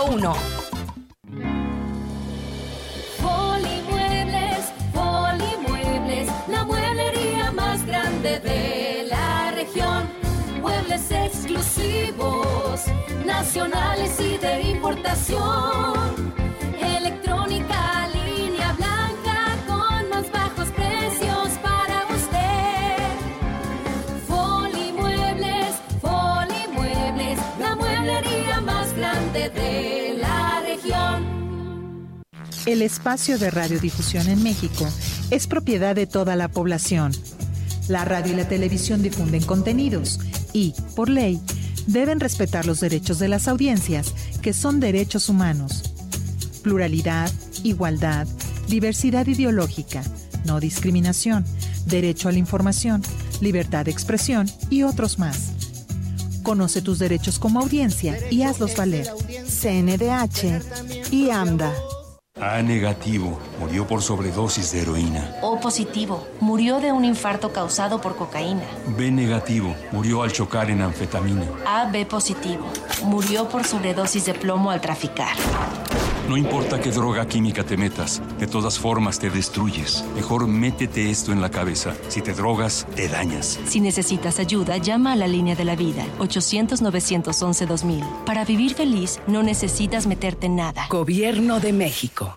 202 B001. Polimuebles, Polimuebles, la mueblería más grande de la región. Muebles exclusivos, nacionales y de importación. El espacio de radiodifusión en México es propiedad de toda la población. La radio y la televisión difunden contenidos y, por ley, deben respetar los derechos de las audiencias, que son derechos humanos. Pluralidad, igualdad, diversidad ideológica, no discriminación, derecho a la información, libertad de expresión y otros más. Conoce tus derechos como audiencia y hazlos valer. CNDH y AMDA. A negativo, murió por sobredosis de heroína. O positivo, murió de un infarto causado por cocaína. B negativo, murió al chocar en anfetamina. AB positivo, murió por sobredosis de plomo al traficar. No importa qué droga química te metas, de todas formas te destruyes. Mejor métete esto en la cabeza. Si te drogas, te dañas. Si necesitas ayuda, llama a la línea de la vida, 800-911-2000. Para vivir feliz, no necesitas meterte en nada. Gobierno de México.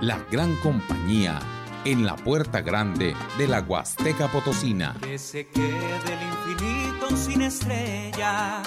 La gran compañía en la puerta grande de la Huasteca Potosina. Que se quede el infinito sin estrellas.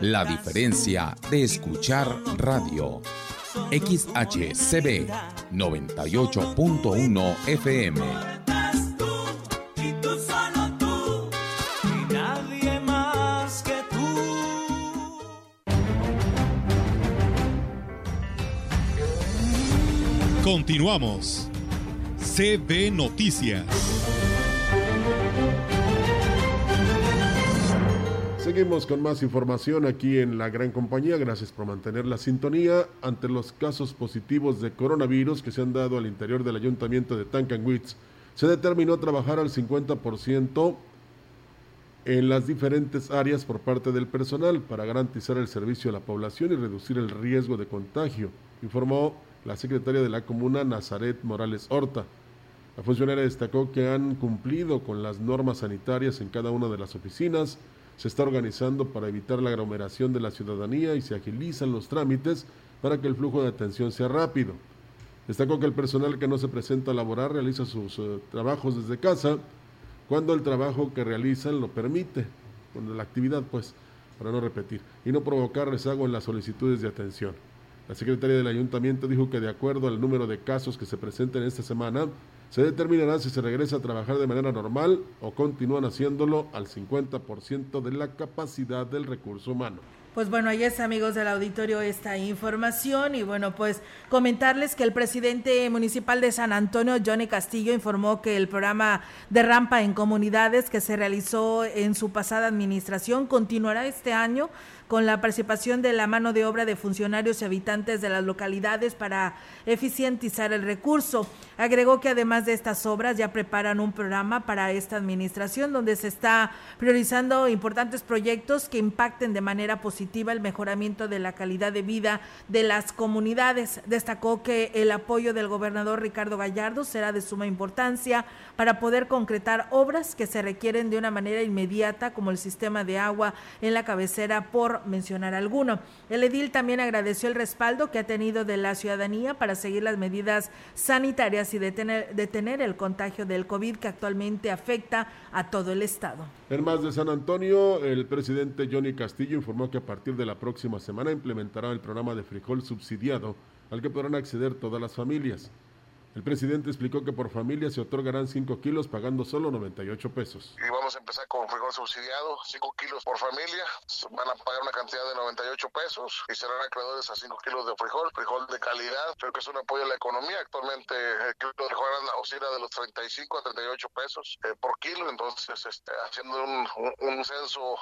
la diferencia de escuchar radio. XHCB 98.1 FM. Y tú solo tú. Y nadie más que tú. Continuamos. CB Noticias. Seguimos con más información aquí en la gran compañía. Gracias por mantener la sintonía ante los casos positivos de coronavirus que se han dado al interior del ayuntamiento de Tancanwitz. Se determinó trabajar al 50% en las diferentes áreas por parte del personal para garantizar el servicio a la población y reducir el riesgo de contagio, informó la secretaria de la comuna Nazaret Morales Horta. La funcionaria destacó que han cumplido con las normas sanitarias en cada una de las oficinas, se está organizando para evitar la aglomeración de la ciudadanía y se agilizan los trámites para que el flujo de atención sea rápido. Destacó que el personal que no se presenta a laborar realiza sus eh, trabajos desde casa cuando el trabajo que realizan lo permite, cuando la actividad pues, para no repetir, y no provocar rezago en las solicitudes de atención. La secretaria del ayuntamiento dijo que de acuerdo al número de casos que se presenten esta semana, se determinará si se regresa a trabajar de manera normal o continúan haciéndolo al 50% de la capacidad del recurso humano. Pues bueno, ahí es amigos del auditorio esta información y bueno, pues comentarles que el presidente municipal de San Antonio, Johnny Castillo, informó que el programa de rampa en comunidades que se realizó en su pasada administración continuará este año con la participación de la mano de obra de funcionarios y habitantes de las localidades para eficientizar el recurso. Agregó que además de estas obras ya preparan un programa para esta administración donde se está priorizando importantes proyectos que impacten de manera positiva el mejoramiento de la calidad de vida de las comunidades. Destacó que el apoyo del gobernador Ricardo Gallardo será de suma importancia para poder concretar obras que se requieren de una manera inmediata, como el sistema de agua en la cabecera, por mencionar alguno. El edil también agradeció el respaldo que ha tenido de la ciudadanía para seguir las medidas sanitarias y detener, detener el contagio del COVID que actualmente afecta a todo el estado. En más de San Antonio, el presidente Johnny Castillo informó que a partir de la próxima semana implementará el programa de frijol subsidiado al que podrán acceder todas las familias. El presidente explicó que por familia se otorgarán 5 kilos pagando solo 98 pesos. Y vamos a empezar con frijol subsidiado, 5 kilos por familia, van a pagar una cantidad de 98 pesos y serán acreedores a 5 kilos de frijol, frijol de calidad, creo que es un apoyo a la economía. Actualmente el kilo de frijol oscila de los 35 a 38 pesos eh, por kilo, entonces este, haciendo un, un, un censo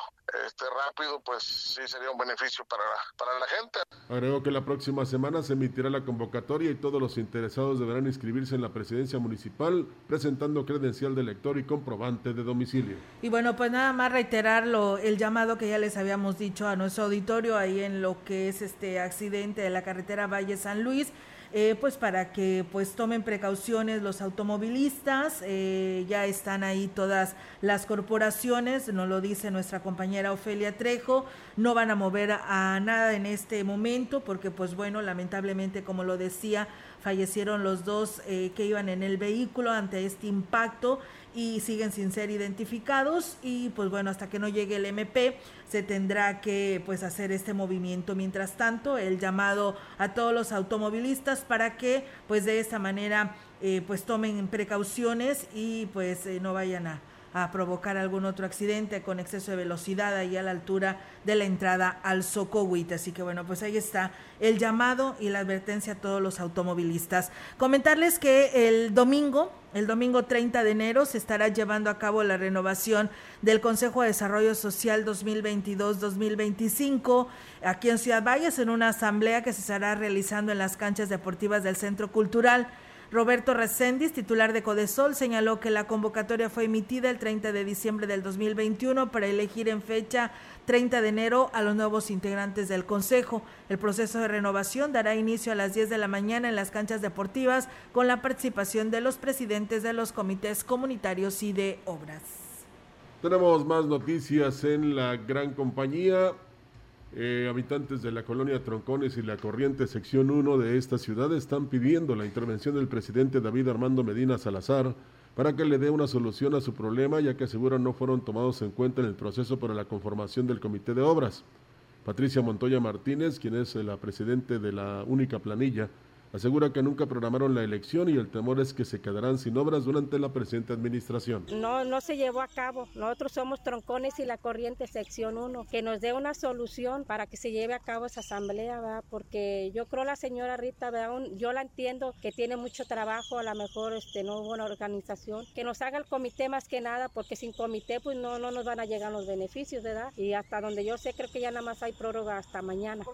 este, rápido, pues sí sería un beneficio para, para la gente. Agregó que la próxima semana se emitirá la convocatoria y todos los interesados deberán inscribirse en la presidencia municipal presentando credencial de elector y comprobante de domicilio. Y bueno, pues nada más reiterarlo, el llamado que ya les habíamos dicho a nuestro auditorio ahí en lo que es este accidente de la carretera Valle San Luis. Eh, pues para que pues tomen precauciones los automovilistas, eh, ya están ahí todas las corporaciones, nos lo dice nuestra compañera Ofelia Trejo, no van a mover a nada en este momento porque pues bueno, lamentablemente como lo decía, fallecieron los dos eh, que iban en el vehículo ante este impacto y siguen sin ser identificados y pues bueno hasta que no llegue el MP se tendrá que pues hacer este movimiento. Mientras tanto el llamado a todos los automovilistas para que pues de esta manera eh, pues tomen precauciones y pues eh, no vayan a a provocar algún otro accidente con exceso de velocidad ahí a la altura de la entrada al Socohuite. Así que bueno, pues ahí está el llamado y la advertencia a todos los automovilistas. Comentarles que el domingo, el domingo 30 de enero, se estará llevando a cabo la renovación del Consejo de Desarrollo Social 2022-2025 aquí en Ciudad Valles en una asamblea que se estará realizando en las canchas deportivas del Centro Cultural. Roberto Recendis, titular de Codesol, señaló que la convocatoria fue emitida el 30 de diciembre del 2021 para elegir en fecha 30 de enero a los nuevos integrantes del Consejo. El proceso de renovación dará inicio a las 10 de la mañana en las canchas deportivas con la participación de los presidentes de los comités comunitarios y de obras. Tenemos más noticias en la gran compañía. Eh, habitantes de la colonia Troncones y la Corriente Sección 1 de esta ciudad están pidiendo la intervención del presidente David Armando Medina Salazar para que le dé una solución a su problema, ya que aseguran no fueron tomados en cuenta en el proceso para la conformación del comité de obras. Patricia Montoya Martínez, quien es la presidente de la única planilla, Asegura que nunca programaron la elección y el temor es que se quedarán sin obras durante la presente administración. No, no se llevó a cabo. Nosotros somos Troncones y la Corriente Sección 1. Que nos dé una solución para que se lleve a cabo esa asamblea, ¿verdad? Porque yo creo la señora Rita, ¿verdad? yo la entiendo que tiene mucho trabajo, a lo mejor este, no hubo una organización. Que nos haga el comité más que nada, porque sin comité pues no, no nos van a llegar los beneficios, ¿verdad? Y hasta donde yo sé, creo que ya nada más hay prórroga hasta mañana.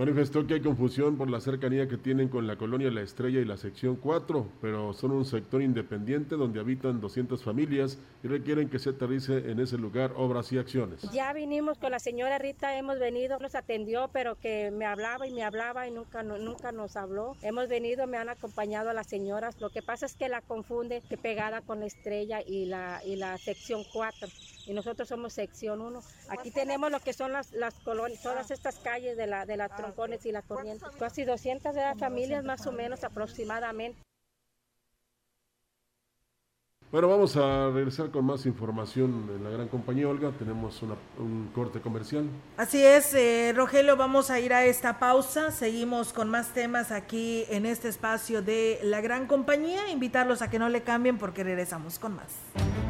Manifestó que hay confusión por la cercanía que tienen con la colonia La Estrella y la sección 4, pero son un sector independiente donde habitan 200 familias y requieren que se aterrice en ese lugar obras y acciones. Ya vinimos con la señora Rita, hemos venido, nos atendió, pero que me hablaba y me hablaba y nunca, nunca nos habló. Hemos venido, me han acompañado a las señoras. Lo que pasa es que la confunde que pegada con la Estrella y la, y la sección 4 y nosotros somos sección 1. Aquí tenemos lo que son las, las colonias, todas estas calles de la, de la Troncones y la Corriente. Casi 200 familias más o menos aproximadamente. Bueno, vamos a regresar con más información en la gran compañía, Olga. Tenemos una, un corte comercial. Así es, eh, Rogelio, vamos a ir a esta pausa. Seguimos con más temas aquí en este espacio de la gran compañía. Invitarlos a que no le cambien porque regresamos con más.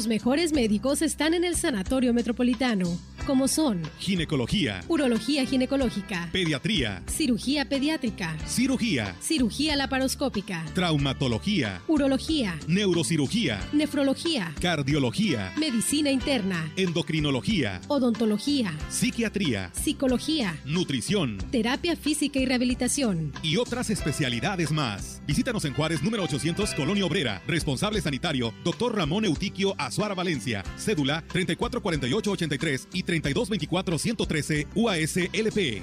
Los mejores médicos están en el Sanatorio Metropolitano, como son Ginecología, Urología Ginecológica, Pediatría, Cirugía Pediátrica, Cirugía, Cirugía Laparoscópica, Traumatología, Urología, Neurocirugía, Nefrología, Cardiología, Medicina Interna, Endocrinología, Odontología, Psiquiatría, Psicología, Nutrición Terapia Física y Rehabilitación. y otras especialidades más. Visítanos en Juárez número 800 Colonia Obrera. Responsable sanitario, Dr. Ramón Eutiquio Azuara Valencia. Cédula 344883 y 3224-113 UASLP.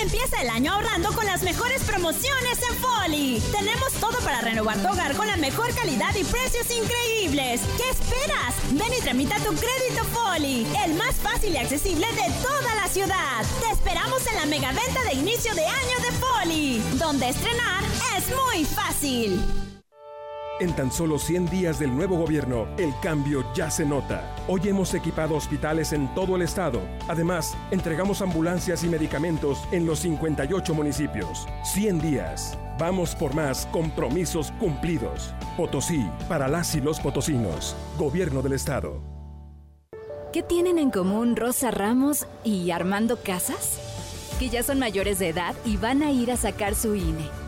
Empieza el año ahorrando con las mejores promociones en Foli. Tenemos todo para renovar tu hogar con la mejor calidad y precios increíbles. ¿Qué esperas? Ven y tramita tu crédito Foli, el más fácil y accesible de toda la ciudad. Te esperamos en la mega venta de inicio de año de Foli, donde estrenar es muy fácil. En tan solo 100 días del nuevo gobierno, el cambio ya se nota. Hoy hemos equipado hospitales en todo el estado. Además, entregamos ambulancias y medicamentos en los 58 municipios. 100 días. Vamos por más compromisos cumplidos. Potosí, para las y los potosinos. Gobierno del estado. ¿Qué tienen en común Rosa Ramos y Armando Casas? Que ya son mayores de edad y van a ir a sacar su INE.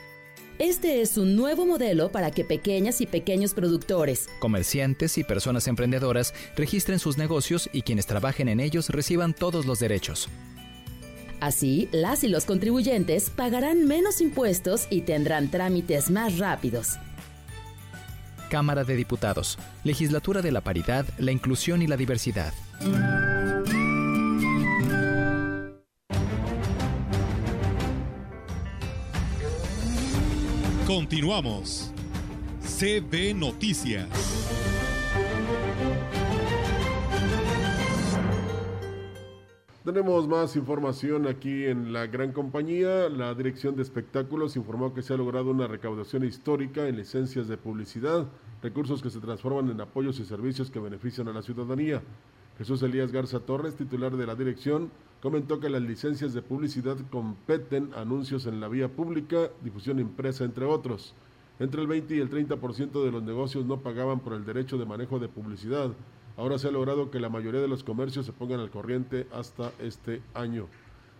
Este es un nuevo modelo para que pequeñas y pequeños productores, Comerciantes y personas emprendedoras registren sus negocios y quienes trabajen en ellos reciban todos los derechos. así las y los contribuyentes pagarán menos impuestos y tendrán trámites más rápidos. Cámara de Diputados, Legislatura de la Paridad, la Inclusión y la Diversidad. Continuamos. CB Noticias. Tenemos más información aquí en la gran compañía. La Dirección de Espectáculos informó que se ha logrado una recaudación histórica en licencias de publicidad, recursos que se transforman en apoyos y servicios que benefician a la ciudadanía. Jesús Elías Garza Torres, titular de la dirección, comentó que las licencias de publicidad competen anuncios en la vía pública, difusión impresa, entre otros. Entre el 20 y el 30% de los negocios no pagaban por el derecho de manejo de publicidad. Ahora se ha logrado que la mayoría de los comercios se pongan al corriente hasta este año.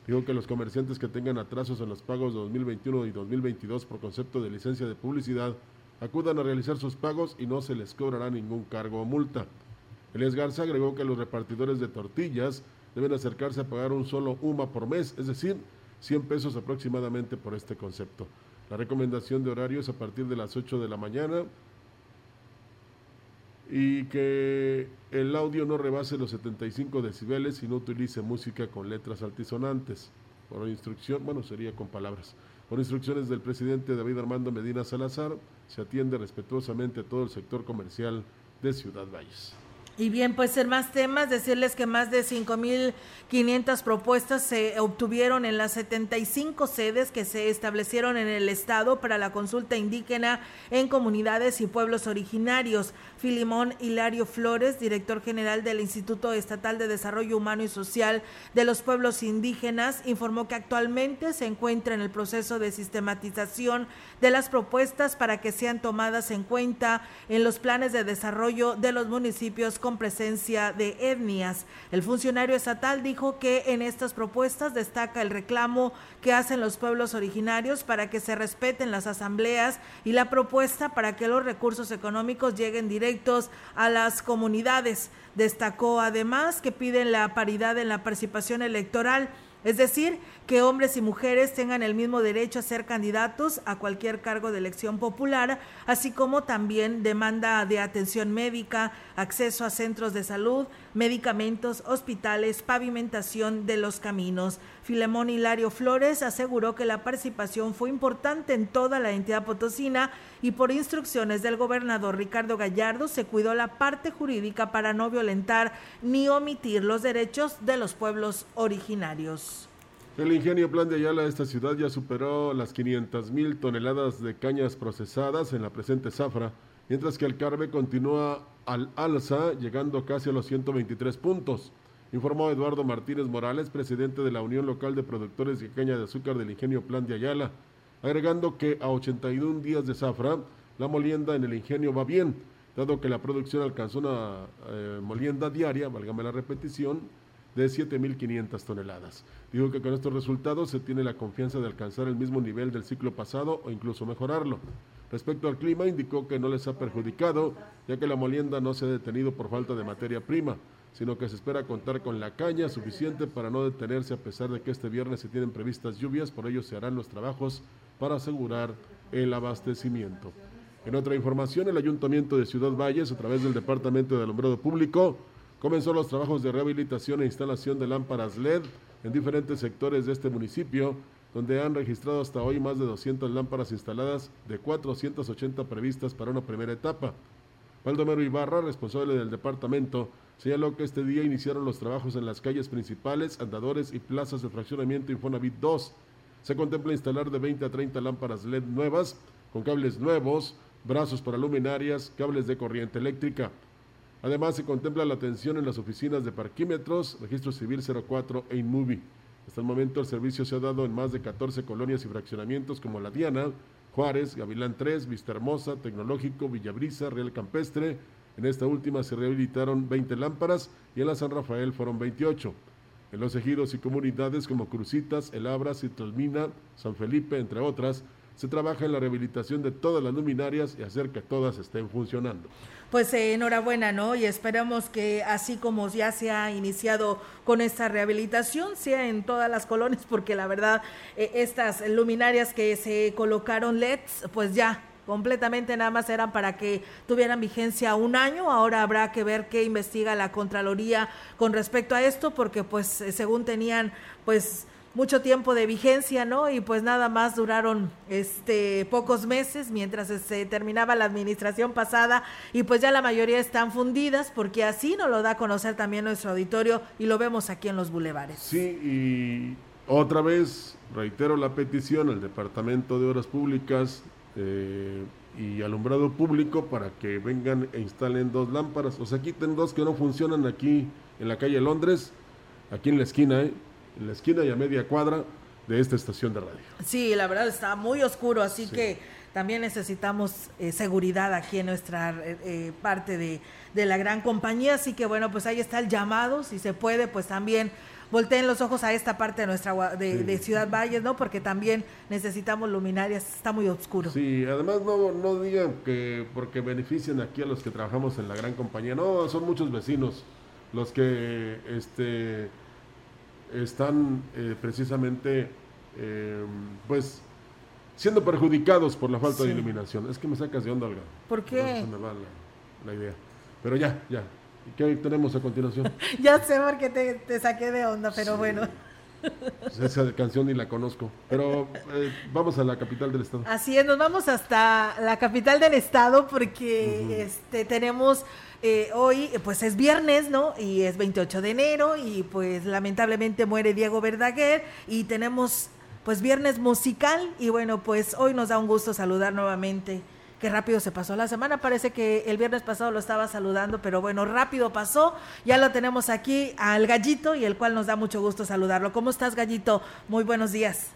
Digo que los comerciantes que tengan atrasos en los pagos de 2021 y 2022 por concepto de licencia de publicidad acudan a realizar sus pagos y no se les cobrará ningún cargo o multa. Elías Garza agregó que los repartidores de tortillas deben acercarse a pagar un solo UMA por mes, es decir, 100 pesos aproximadamente por este concepto. La recomendación de horario es a partir de las 8 de la mañana y que el audio no rebase los 75 decibeles y no utilice música con letras altisonantes. Por instrucción, bueno, sería con palabras. Por instrucciones del presidente David Armando Medina Salazar, se atiende respetuosamente a todo el sector comercial de Ciudad Valles. Y bien, pues en más temas, decirles que más de 5.500 propuestas se obtuvieron en las 75 sedes que se establecieron en el estado para la consulta indígena en comunidades y pueblos originarios. Filimón Hilario Flores, director general del Instituto Estatal de Desarrollo Humano y Social de los Pueblos Indígenas, informó que actualmente se encuentra en el proceso de sistematización de las propuestas para que sean tomadas en cuenta en los planes de desarrollo de los municipios con presencia de etnias. El funcionario estatal dijo que en estas propuestas destaca el reclamo que hacen los pueblos originarios para que se respeten las asambleas y la propuesta para que los recursos económicos lleguen directos a las comunidades. Destacó además que piden la paridad en la participación electoral es decir, que hombres y mujeres tengan el mismo derecho a ser candidatos a cualquier cargo de elección popular, así como también demanda de atención médica, acceso a centros de salud, medicamentos, hospitales, pavimentación de los caminos. Filemón Hilario Flores aseguró que la participación fue importante en toda la entidad potosina y por instrucciones del gobernador Ricardo Gallardo se cuidó la parte jurídica para no violentar ni omitir los derechos de los pueblos originarios. El ingenio Plan de Ayala de esta ciudad ya superó las 500 mil toneladas de cañas procesadas en la presente zafra, mientras que el Carbe continúa al alza, llegando casi a los 123 puntos. Informó Eduardo Martínez Morales, presidente de la Unión Local de Productores de Caña de Azúcar del Ingenio Plan de Ayala, agregando que a 81 días de zafra, la molienda en el ingenio va bien, dado que la producción alcanzó una eh, molienda diaria, válgame la repetición, de 7.500 toneladas. Dijo que con estos resultados se tiene la confianza de alcanzar el mismo nivel del ciclo pasado o incluso mejorarlo. Respecto al clima, indicó que no les ha perjudicado, ya que la molienda no se ha detenido por falta de materia prima, sino que se espera contar con la caña suficiente para no detenerse a pesar de que este viernes se tienen previstas lluvias, por ello se harán los trabajos para asegurar el abastecimiento. En otra información, el Ayuntamiento de Ciudad Valles, a través del Departamento de Alumbrado Público, comenzó los trabajos de rehabilitación e instalación de lámparas LED en diferentes sectores de este municipio, donde han registrado hasta hoy más de 200 lámparas instaladas de 480 previstas para una primera etapa. Baldomero Ibarra, responsable del departamento, señaló que este día iniciaron los trabajos en las calles principales, andadores y plazas de fraccionamiento Infonavit 2. Se contempla instalar de 20 a 30 lámparas LED nuevas, con cables nuevos, brazos para luminarias, cables de corriente eléctrica. Además, se contempla la atención en las oficinas de parquímetros, registro civil 04 e InMovie. Hasta el momento el servicio se ha dado en más de 14 colonias y fraccionamientos como La Diana, Juárez, Gavilán 3, Vista Hermosa, Tecnológico, Villabrisa, Real Campestre. En esta última se rehabilitaron 20 lámparas y en la San Rafael fueron 28. En los ejidos y comunidades como Crucitas, El Abra, Citralmina, San Felipe, entre otras, se trabaja en la rehabilitación de todas las luminarias y hacer que todas estén funcionando. Pues eh, enhorabuena, ¿no? Y esperamos que así como ya se ha iniciado con esta rehabilitación, sea en todas las colonias, porque la verdad, eh, estas luminarias que se colocaron LEDs, pues ya completamente nada más eran para que tuvieran vigencia un año. Ahora habrá que ver qué investiga la Contraloría con respecto a esto, porque pues eh, según tenían pues mucho tiempo de vigencia, ¿no? Y pues nada más duraron este pocos meses mientras se terminaba la administración pasada y pues ya la mayoría están fundidas porque así nos lo da a conocer también nuestro auditorio y lo vemos aquí en los bulevares. Sí, y otra vez reitero la petición al Departamento de Obras Públicas eh, y Alumbrado Público para que vengan e instalen dos lámparas. O sea, quiten dos que no funcionan aquí en la calle Londres, aquí en la esquina, ¿eh? En la esquina y a media cuadra de esta estación de radio. Sí, la verdad está muy oscuro, así que también necesitamos eh, seguridad aquí en nuestra eh, eh, parte de, de, la gran compañía, así que bueno, pues ahí está el llamado, si se puede, pues también volteen los ojos a esta parte de nuestra de, Ciudad Valles, ¿no? Porque también necesitamos luminarias, está muy oscuro. Sí, además no, no digan que porque benefician aquí a los que trabajamos en la gran compañía, no, son muchos vecinos los que este están eh, precisamente eh, pues siendo perjudicados por la falta de iluminación. Es que me sacas de onda, Olga. ¿Por qué? me va la, idea. Pero ya, ya. ¿Y qué tenemos a continuación? <laughs> ya sé por qué te, saqué de onda, pero bueno. Pues esa canción ni la conozco. Pero eh, vamos a la capital del estado. Así es, nos vamos hasta la capital del estado porque este tenemos eh, hoy, pues es viernes, ¿no? Y es 28 de enero y pues lamentablemente muere Diego Verdaguer y tenemos pues viernes musical y bueno, pues hoy nos da un gusto saludar nuevamente. Qué rápido se pasó la semana, parece que el viernes pasado lo estaba saludando, pero bueno, rápido pasó. Ya lo tenemos aquí al gallito y el cual nos da mucho gusto saludarlo. ¿Cómo estás, gallito? Muy buenos días.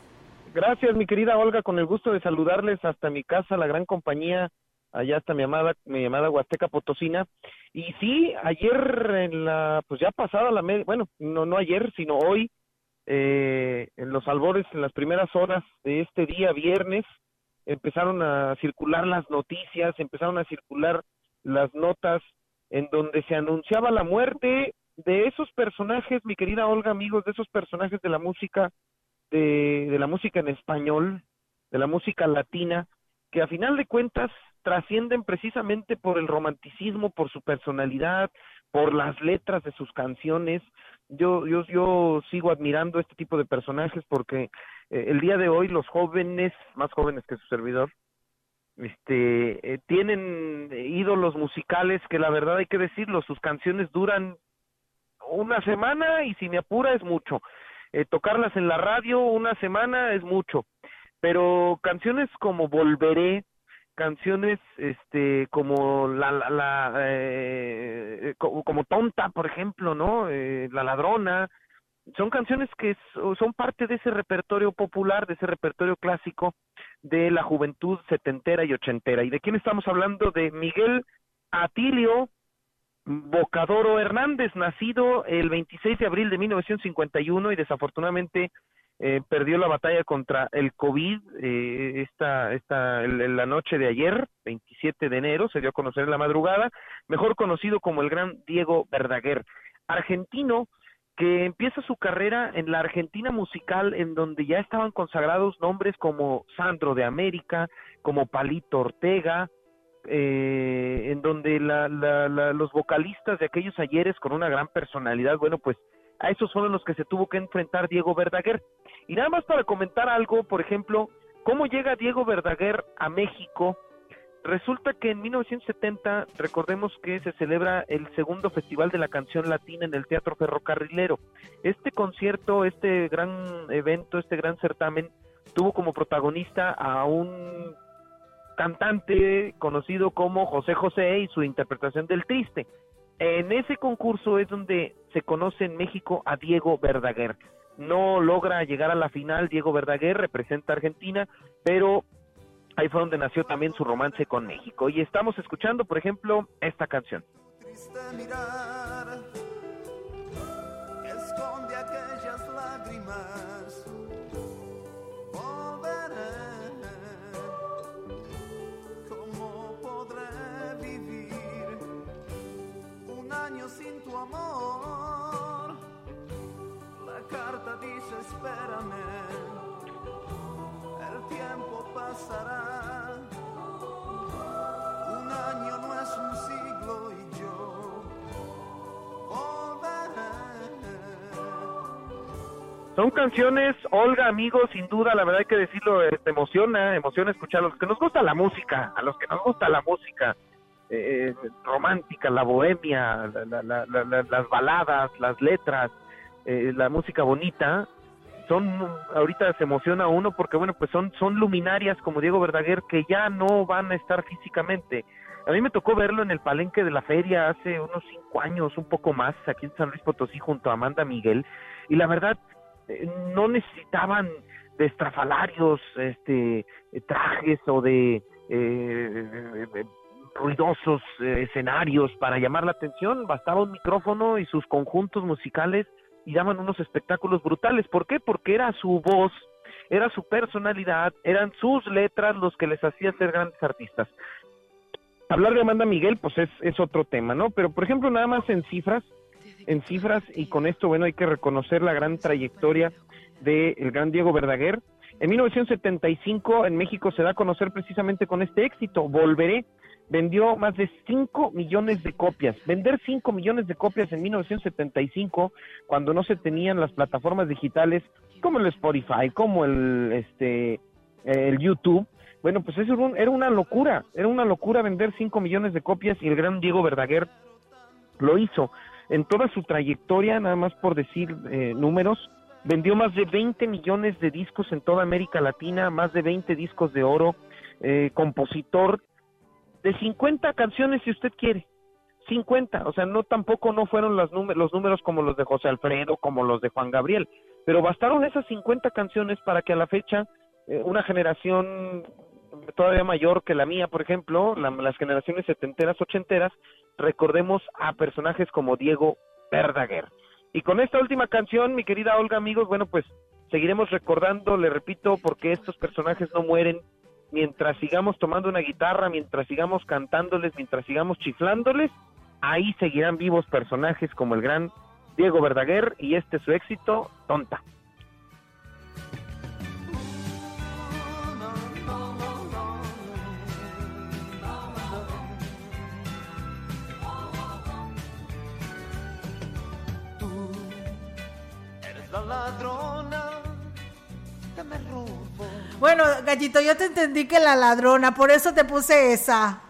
Gracias, mi querida Olga, con el gusto de saludarles hasta mi casa, la gran compañía allá está mi amada, mi amada Huasteca Potosina. Y sí, ayer en la, pues ya pasada la media, bueno, no, no ayer, sino hoy, eh, en los albores, en las primeras horas de este día, viernes, empezaron a circular las noticias, empezaron a circular las notas en donde se anunciaba la muerte de esos personajes, mi querida Olga, amigos, de esos personajes de la música, de, de la música en español, de la música latina, que a final de cuentas trascienden precisamente por el romanticismo, por su personalidad, por las letras de sus canciones. Yo, yo, yo sigo admirando este tipo de personajes porque eh, el día de hoy los jóvenes, más jóvenes que su servidor, este, eh, tienen ídolos musicales que la verdad hay que decirlo, sus canciones duran una semana y si me apura es mucho. Eh, tocarlas en la radio una semana es mucho. Pero canciones como Volveré, canciones este como la, la, eh, como, tonta por ejemplo no eh, la ladrona. Son canciones que son parte de ese repertorio popular de ese repertorio clásico de la juventud setentera y ochentera. Y de quién estamos hablando de Miguel Atilio Bocadoro Hernández nacido el 26 de abril de 1951 y desafortunadamente eh, perdió la batalla contra el COVID eh, esta, esta, la noche de ayer, 27 de enero, se dio a conocer en la madrugada, mejor conocido como el gran Diego Verdaguer, argentino que empieza su carrera en la Argentina musical, en donde ya estaban consagrados nombres como Sandro de América, como Palito Ortega, eh, en donde la, la, los vocalistas de aquellos ayeres con una gran personalidad, bueno, pues a esos fueron los que se tuvo que enfrentar Diego Verdaguer. Y nada más para comentar algo, por ejemplo, cómo llega Diego Verdaguer a México. Resulta que en 1970, recordemos que se celebra el segundo Festival de la Canción Latina en el Teatro Ferrocarrilero. Este concierto, este gran evento, este gran certamen, tuvo como protagonista a un cantante conocido como José José y su interpretación del Triste. En ese concurso es donde se conoce en México a Diego Verdaguer. No logra llegar a la final, Diego Verdaguer representa a Argentina, pero ahí fue donde nació también su romance con México. Y estamos escuchando, por ejemplo, esta canción. Carta dice espérame, el tiempo pasará. Un año no es un siglo y yo Son canciones, Olga, amigos, sin duda, la verdad hay que decirlo, eh, te emociona, emociona escuchar a los que nos gusta la música, a los que nos gusta la música eh, romántica, la bohemia, las baladas, las letras, eh, la música bonita, son, ahorita se emociona uno porque, bueno, pues son, son luminarias como Diego Verdaguer que ya no van a estar físicamente. A mí me tocó verlo en el palenque de la feria hace unos cinco años, un poco más, aquí en San Luis Potosí junto a Amanda Miguel, y la verdad, eh, no necesitaban de estrafalarios este trajes o de eh, ruidosos escenarios para llamar la atención, bastaba un micrófono y sus conjuntos musicales y daban unos espectáculos brutales. ¿Por qué? Porque era su voz, era su personalidad, eran sus letras los que les hacían ser grandes artistas. Hablar de Amanda Miguel, pues es, otro tema, ¿no? Pero, por ejemplo, nada más en cifras, en cifras, y con esto, bueno, hay que reconocer la gran trayectoria del el gran Diego Verdaguer. En 1975 en México se da a conocer precisamente con este éxito, Volveré, vendió más de 5 millones de copias. Vender 5 millones de copias en 1975, cuando no se tenían las plataformas digitales como el Spotify, como el, este, el YouTube, bueno, pues eso era una locura, era una locura vender 5 millones de copias y el gran Diego Verdaguer lo hizo. En toda su trayectoria, nada más por decir eh, números, vendió más de 20 millones de discos en toda América Latina, más de 20 discos de oro, eh, compositor de 50 canciones si usted quiere. 50, o sea, no tampoco no fueron números, los números como los de José Alfredo, como los de Juan Gabriel, pero bastaron esas 50 canciones para que a la fecha eh, una generación todavía mayor que la mía, por ejemplo, las generaciones setenteras, ochenteras, recordemos a personajes como Diego Verdaguer. Y con esta última canción, mi querida Olga, amigos, bueno, pues seguiremos recordando, le repito, porque estos personajes no mueren, mientras sigamos tomando una guitarra, mientras sigamos cantándoles, mientras sigamos chiflándoles, ahí seguirán vivos personajes como el gran Diego Verdaguer y este su éxito, Tonta. Tú eres la ladrón bueno, Gallito, yo te entendí que la ladrona, por eso te puse esa.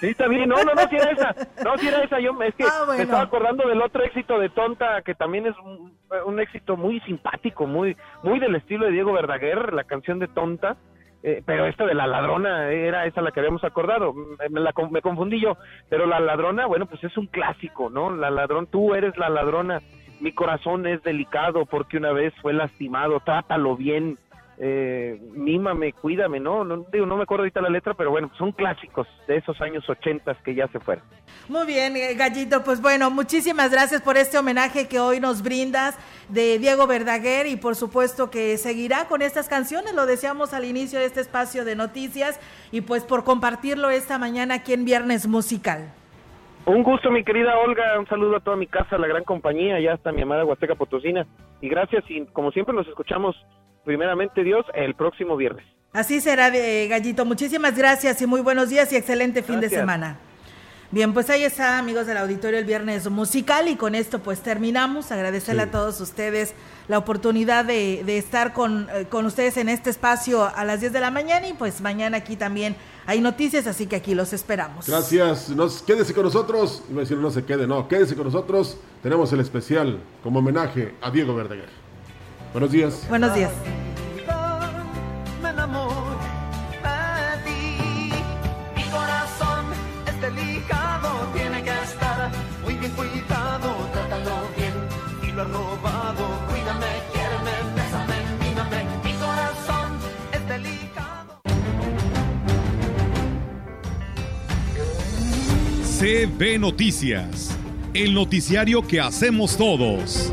Sí, está bien. No, no, no, si era esa. No, si era esa. Yo es que Ah, bueno. me estaba acordando del otro éxito de Tonta, que también es un, un éxito muy simpático, muy muy del estilo de Diego Verdaguer, la canción de Tonta. Eh, pero esta de la ladrona era esa la que habíamos acordado. Me, la me confundí yo. Pero la ladrona, bueno, pues es un clásico, ¿no? La ladrón, tú eres la ladrona. Mi corazón es delicado porque una vez fue lastimado. Trátalo bien. Eh, mímame, cuídame, ¿no? No, digo, no me acuerdo ahorita la letra, pero bueno, son clásicos de esos años ochentas que ya se fueron. Muy bien, eh, Gallito, pues bueno, muchísimas gracias por este homenaje que hoy nos brindas de Diego Verdaguer y por supuesto que seguirá con estas canciones, lo decíamos al inicio de este espacio de noticias y pues por compartirlo esta mañana aquí en Viernes Musical. Un gusto, mi querida Olga. Un saludo a toda mi casa, la gran compañía. Ya está mi amada Huasteca Potosina. Y gracias. Y como siempre, nos escuchamos, primeramente Dios, el próximo viernes. Así será, eh, Gallito. Muchísimas gracias y muy buenos días y excelente fin de semana. Bien, pues ahí está, amigos del auditorio, el viernes musical y con esto pues terminamos. Agradecerle Sí. a todos ustedes la oportunidad de, de estar con, eh, con ustedes en este espacio a las 10 de la mañana y pues mañana aquí también hay noticias, así que aquí los esperamos. Gracias. Nos, quédese con nosotros. Iba a decir no se quede, no. Quédese con nosotros. Tenemos el especial como homenaje a Diego Verdaguer. Buenos días. Buenos días. Me enamoro de ti. Mi corazón es delicado, tiene que estar muy bien cuidado. Trátalo bien y lo has robado. Cuídame, quiéreme, bésame, mímame. Mi corazón es delicado. CB Noticias, el noticiario que hacemos todos.